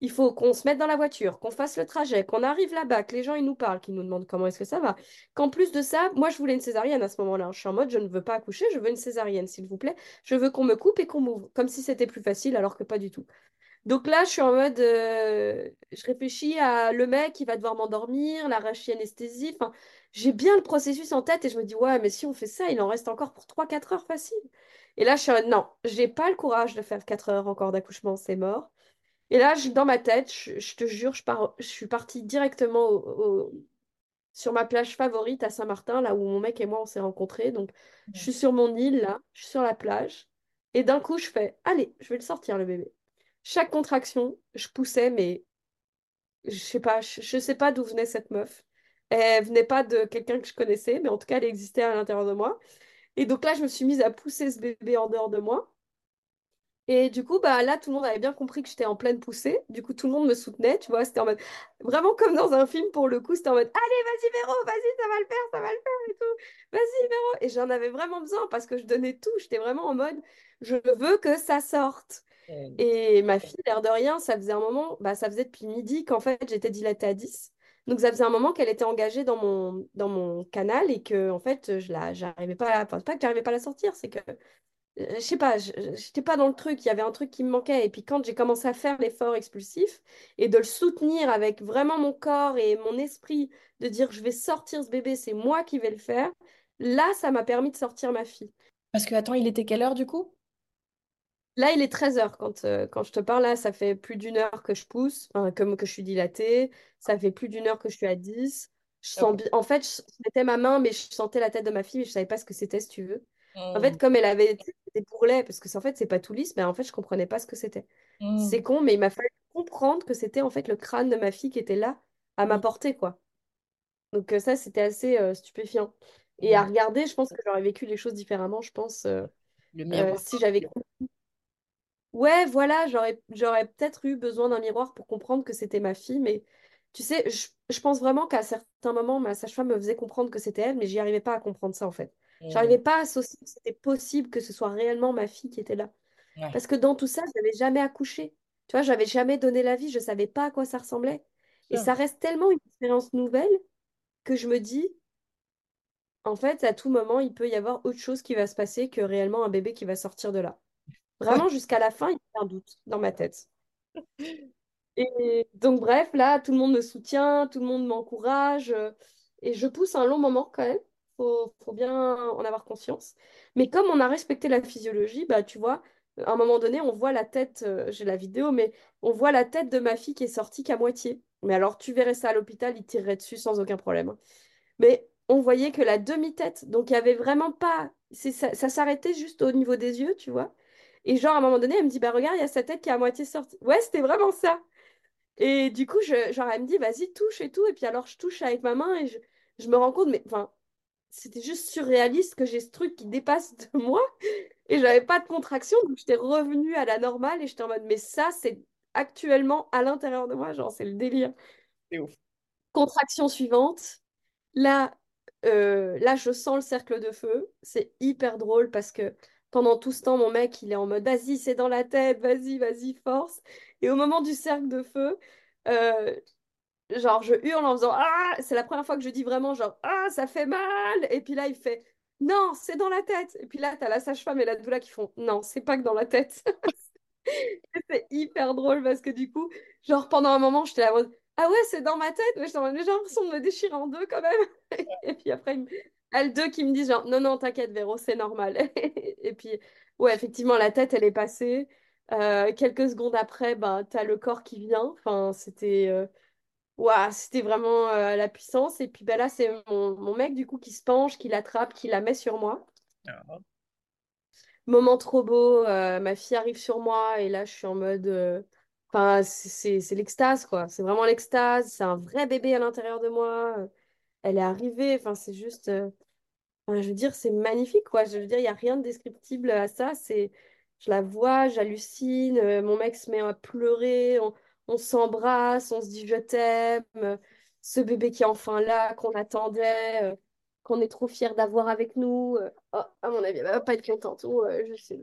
il faut qu'on se mette dans la voiture, qu'on fasse le trajet, qu'on arrive là-bas, que les gens ils nous parlent, qu'ils nous demandent comment est-ce que ça va. Qu'en plus de ça, moi je voulais une césarienne à ce moment-là. Je suis en mode je ne veux pas accoucher, je veux une césarienne, s'il vous plaît. Je veux qu'on me coupe et qu'on m'ouvre. Comme si c'était plus facile, alors que pas du tout. Donc là, je suis en mode euh, je réfléchis à le mec qui va devoir m'endormir, la anesthésie. Enfin, j'ai bien le processus en tête et je me dis ouais, mais si on fait ça, il en reste encore pour 3-4 heures facile. Et là, je suis en mode non, j'ai pas le courage de faire 4 heures encore d'accouchement, c'est mort. Et là, je- dans ma tête, je, je te jure, je, pars, je suis partie directement au- au- sur ma plage favorite à Saint-Martin, là où mon mec et moi on s'est rencontrés. Donc, je suis sur mon île, là, je suis sur la plage. Et d'un coup, je fais, allez, je vais le sortir, le bébé. Chaque contraction, je poussais, mais je sais pas, je, sais pas d'où venait cette meuf. Elle venait pas de quelqu'un que je connaissais, mais en tout cas, elle existait à l'intérieur de moi. Et donc là, je me suis mise à pousser ce bébé en dehors de moi. Et du coup, bah là, tout le monde avait bien compris que j'étais en pleine poussée. Du coup, tout le monde me soutenait, tu vois. C'était en mode, vraiment comme dans un film pour le coup. C'était en mode, allez, vas-y, Véro, vas-y, ça va le faire, ça va le faire et tout. Vas-y, Véro. Et j'en avais vraiment besoin parce que je donnais tout. J'étais vraiment en mode, je veux que ça sorte. Et ma fille, l'air de rien, ça faisait un moment, bah, ça faisait depuis midi qu'en fait, j'étais dilatée à 10. Donc, ça faisait un moment qu'elle était engagée dans mon, dans mon canal et que, en fait, je la, j'arrivais pas à, enfin, c'est pas que j'arrivais pas à la sortir, c'est que je sais pas, je- j'étais pas dans le truc, il y avait un truc qui me manquait. Et puis quand j'ai commencé à faire l'effort expulsif et de le soutenir avec vraiment mon corps et mon esprit, de dire je vais sortir ce bébé, c'est moi qui vais le faire, là, ça m'a permis de sortir ma fille. Parce que, attends, il était quelle heure du coup? Là, il est 13 heures quand, euh, quand je te parle. Là, ça fait plus d'une heure que je pousse, enfin, comme que je suis dilatée. Ça fait plus d'une heure que je suis à 10. Je sens bi- En fait, je je mettais ma main, mais je sentais la tête de ma fille, mais je savais pas ce que c'était, si tu veux. En fait, comme elle avait des bourrelets, parce que c'est- en fait, c'est pas tout lisse, mais en fait, je comprenais pas ce que c'était. C'est con, mais il m'a fallu comprendre que c'était en fait le crâne de ma fille qui était là, à ma portée, quoi. Donc euh, ça, c'était assez euh, stupéfiant. Et à regarder, je pense que j'aurais vécu les choses différemment, je pense, euh, Le euh, si j'avais Ouais, voilà, j'aurais j'aurais peut-être eu besoin d'un miroir pour comprendre que c'était ma fille, mais tu sais, je, je pense vraiment qu'à certains moments, ma sage-femme me faisait comprendre que c'était elle, mais j'y arrivais pas à comprendre ça en fait. J'arrivais pas à associer que c'était possible que ce soit réellement ma fille qui était là. Ouais. Parce que dans tout ça, je n'avais jamais accouché. Tu vois, j'avais jamais donné la vie, je savais pas à quoi ça ressemblait. Et ça reste tellement une expérience nouvelle que je me dis, en fait, à tout moment, il peut y avoir autre chose qui va se passer que réellement un bébé qui va sortir de là. Vraiment, jusqu'à la fin, il y a un doute dans ma tête. Et donc, bref, là, tout le monde me soutient, tout le monde m'encourage. euh, et je pousse un long moment quand même. Faut, faut bien en avoir conscience. Mais comme on a respecté la physiologie, bah, tu vois, à un moment donné, on voit la tête, euh, j'ai la vidéo, mais on voit la tête de ma fille qui est sortie qu'à moitié. Mais alors, tu verrais ça à l'hôpital, ils tireraient dessus sans aucun problème. hein. Mais on voyait que la demi-tête, donc il y avait vraiment pas. ça s'arrêtait juste au niveau des yeux, tu vois. Et genre, à un moment donné, elle me dit, bah regarde, il y a sa tête qui est à moitié sortie. Ouais, c'était vraiment ça. Et du coup, je, genre, elle me dit, vas-y, touche et tout. Et puis alors, je touche avec ma main et je, je me rends compte, mais enfin, c'était juste surréaliste que j'ai ce truc qui dépasse de moi. Et j'avais pas de contraction, donc j'étais revenue à la normale et j'étais en mode, mais ça, c'est actuellement à l'intérieur de moi, genre, c'est le délire. C'est ouf. Contraction suivante. Là, euh, là, je sens le cercle de feu. C'est hyper drôle parce que pendant tout ce temps, mon mec, il est en mode, vas-y, c'est dans la tête, vas-y, vas-y, force. Et au moment du cercle de feu, euh, genre, je hurle en faisant, ah, c'est la première fois que je dis vraiment, genre, ah, ça fait mal. Et puis là, il fait, non, c'est dans la tête. Et puis là, t'as la sage-femme et la doula qui font, non, c'est pas que dans la tête. C'est hyper drôle parce que du coup, genre pendant un moment, j'étais là ah ouais, c'est dans ma tête, mais j'ai l'impression de me déchirer en deux quand même. Et puis après, elle deux qui me disent genre, non, non, t'inquiète, Véro, c'est normal. Et puis, ouais, effectivement, la tête, elle est passée. Euh, quelques secondes après, ben, t'as le corps qui vient. Enfin, c'était euh, ouah, c'était vraiment euh, la puissance. Et puis ben, là, c'est mon, mon mec du coup qui se penche, qui l'attrape, qui la met sur moi. Ah. Moment trop beau, euh, ma fille arrive sur moi et là je suis en mode... Enfin, c'est l'extase quoi, c'est vraiment l'extase, c'est un vrai bébé à l'intérieur de moi, elle est arrivée, enfin c'est juste... euh, je veux dire, c'est magnifique, quoi. Je veux dire, il n'y a rien de descriptible à ça. C'est, je la vois, j'hallucine. euh, mon mec se met à pleurer. On, s'embrasse, on se dit je t'aime. ce bébé qui est enfin là, qu'on attendait, euh, qu'on est trop fiers d'avoir avec nous. oh, à mon avis, elle va pas être contente. Je sais.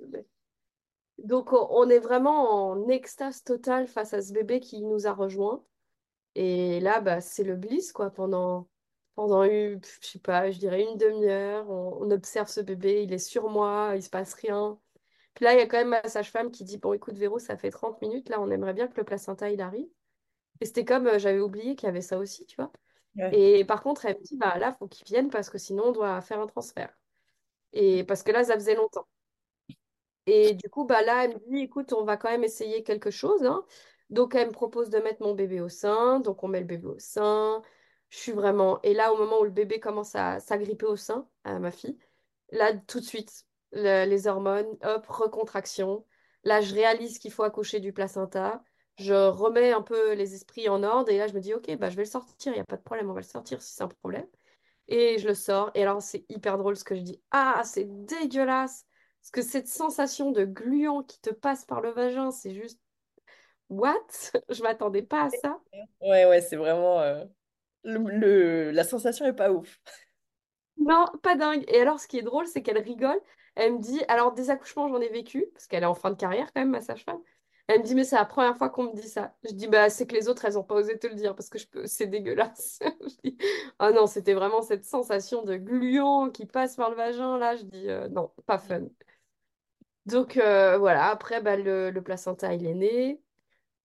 Donc, on on est vraiment en extase totale face à ce bébé qui nous a rejoints. Et là, bah, c'est le bliss, quoi, pendant, pendant une, je sais pas, je dirais une demi-heure. On, on observe ce bébé, il est sur moi, il se passe rien. Puis là, il y a quand même ma sage-femme qui dit, bon, écoute, Véro, ça fait 30 minutes, là, on aimerait bien que le placenta, il arrive. Et c'était comme, euh, j'avais oublié qu'il y avait ça aussi, tu vois. Ouais. Et par contre, elle me dit, bah là, faut qu'il vienne parce que sinon, on doit faire un transfert. Et parce que là, ça faisait longtemps. Et du coup, bah là, elle me dit, écoute, on va quand même essayer quelque chose, hein. Donc, elle me propose de mettre mon bébé au sein. Donc, on met le bébé au sein. Je suis vraiment... Et là, au moment où le bébé commence à s'agripper au sein, à ma fille, là, tout de suite, le- les hormones, hop, recontraction. Là, je réalise qu'il faut accoucher du placenta. Je remets un peu les esprits en ordre. Et là, je me dis, OK, bah, je vais le sortir. Il n'y a pas de problème, on va le sortir si c'est un problème. Et je le sors. Et alors, c'est hyper drôle ce que je dis. Ah, c'est dégueulasse. Parce que cette sensation de gluant qui te passe par le vagin, c'est juste what? Je m'attendais pas à ça. Ouais, ouais, c'est vraiment. euh, le, la sensation est pas ouf. Non, pas dingue. Et alors, ce qui est drôle, c'est qu'elle rigole. Elle me dit, alors des accouchements, j'en ai vécu, parce qu'elle est en fin de carrière quand même, ma sage-femme. Elle me dit, mais c'est la première fois qu'on me dit ça. Je dis, bah, c'est que les autres, elles n'ont pas osé te le dire, parce que je peux... c'est dégueulasse. Je dis, ah non, c'était vraiment cette sensation de gluant qui passe par le vagin, là. Je dis, euh, non, pas fun. Donc euh, voilà, après, bah, le placenta, il est né.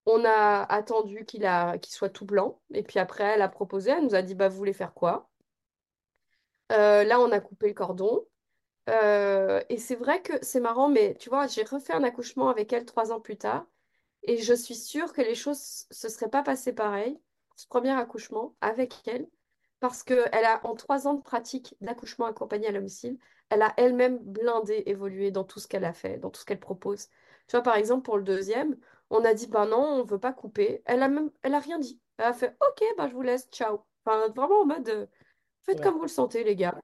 On a attendu qu'il soit tout blanc. Et puis après, elle a proposé, elle nous a dit, bah, vous voulez faire quoi? Euh, là, on a coupé le cordon. Euh, et c'est vrai que c'est marrant, mais tu vois, j'ai refait un accouchement avec elle trois ans plus tard. Et je suis sûre que les choses se seraient pas passées pareil, ce premier accouchement avec elle, parce qu'elle a, en trois ans de pratique d'accouchement accompagné à domicile, elle a elle-même blindé, évolué dans tout ce qu'elle a fait, dans tout ce qu'elle propose. Tu vois, par exemple, pour le deuxième, on a dit, ben non, on veut pas couper. Elle a même, elle a rien dit. Elle a fait, ok, ben je vous laisse, ciao. Enfin, vraiment en mode, euh, faites Ouais, comme vous le sentez, les gars.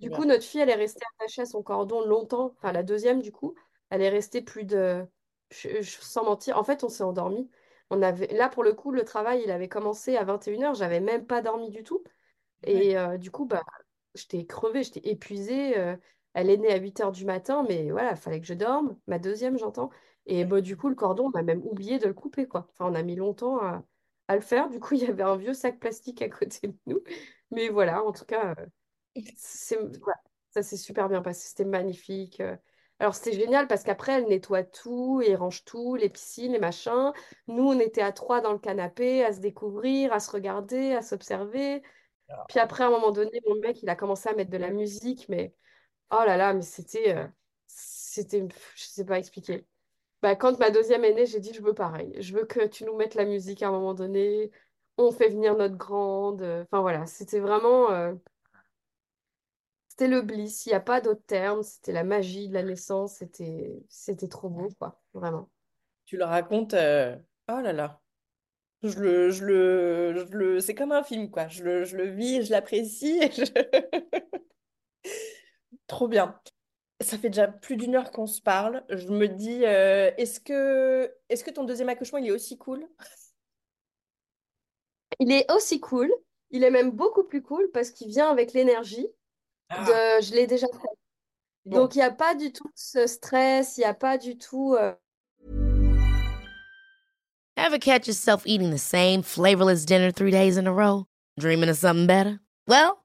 Du coup, notre fille, elle est restée attachée à son cordon longtemps. Enfin, la deuxième, du coup, elle est restée plus de... Je, je- sans mentir, en fait, on s'est endormi. On avait... Là, pour le coup, le travail, il avait commencé à 21h. J'avais même pas dormi du tout. Ouais. Et euh, du coup, bah, j'étais crevée, j'étais épuisée. euh, elle est née à 8h du matin, mais voilà, il fallait que je dorme. Ma deuxième, j'entends. Et bah, du coup, le cordon, on a même oublié de le couper, quoi. Enfin, on a mis longtemps à, à le faire. Du coup, il y avait un vieux sac plastique à côté de nous. Mais voilà, en tout cas... euh, c'est, ouais, ça s'est super bien passé, c'était magnifique. euh. Alors c'était génial parce qu'après elle nettoie tout et range tout, les piscines, les machins. Nous on était à trois dans le canapé, à se découvrir, à se regarder, à s'observer. Puis après à un moment donné, mon mec il a commencé à mettre de la musique, mais oh là là, mais c'était, euh, c'était, je sais pas expliquer. Bah, quand ma deuxième est née, j'ai dit je veux pareil, je veux que tu nous mettes la musique à un moment donné. On fait venir notre grande. euh, Enfin voilà, c'était vraiment. euh, c'était le bliss, il n'y a pas d'autre terme, c'était la magie de la naissance, c'était c'était trop beau, quoi, vraiment. Tu le racontes. euh, Oh là là. Je le. C'est comme un film, quoi. Je le, je le vis, je l'apprécie. Trop bien. Ça fait déjà plus d'une heure qu'on se parle. Je me dis, euh, est-ce que, est-ce que ton deuxième accouchement, il est aussi cool? Il est aussi cool, il est même beaucoup plus cool parce qu'il vient avec l'énergie de Ah, je l'ai déjà fait. bon. Donc il n'y a pas du tout ce stress, il n'y a pas du tout... euh, Ever catch yourself eating the same flavorless dinner three days in a row? Dreaming of something better? Well,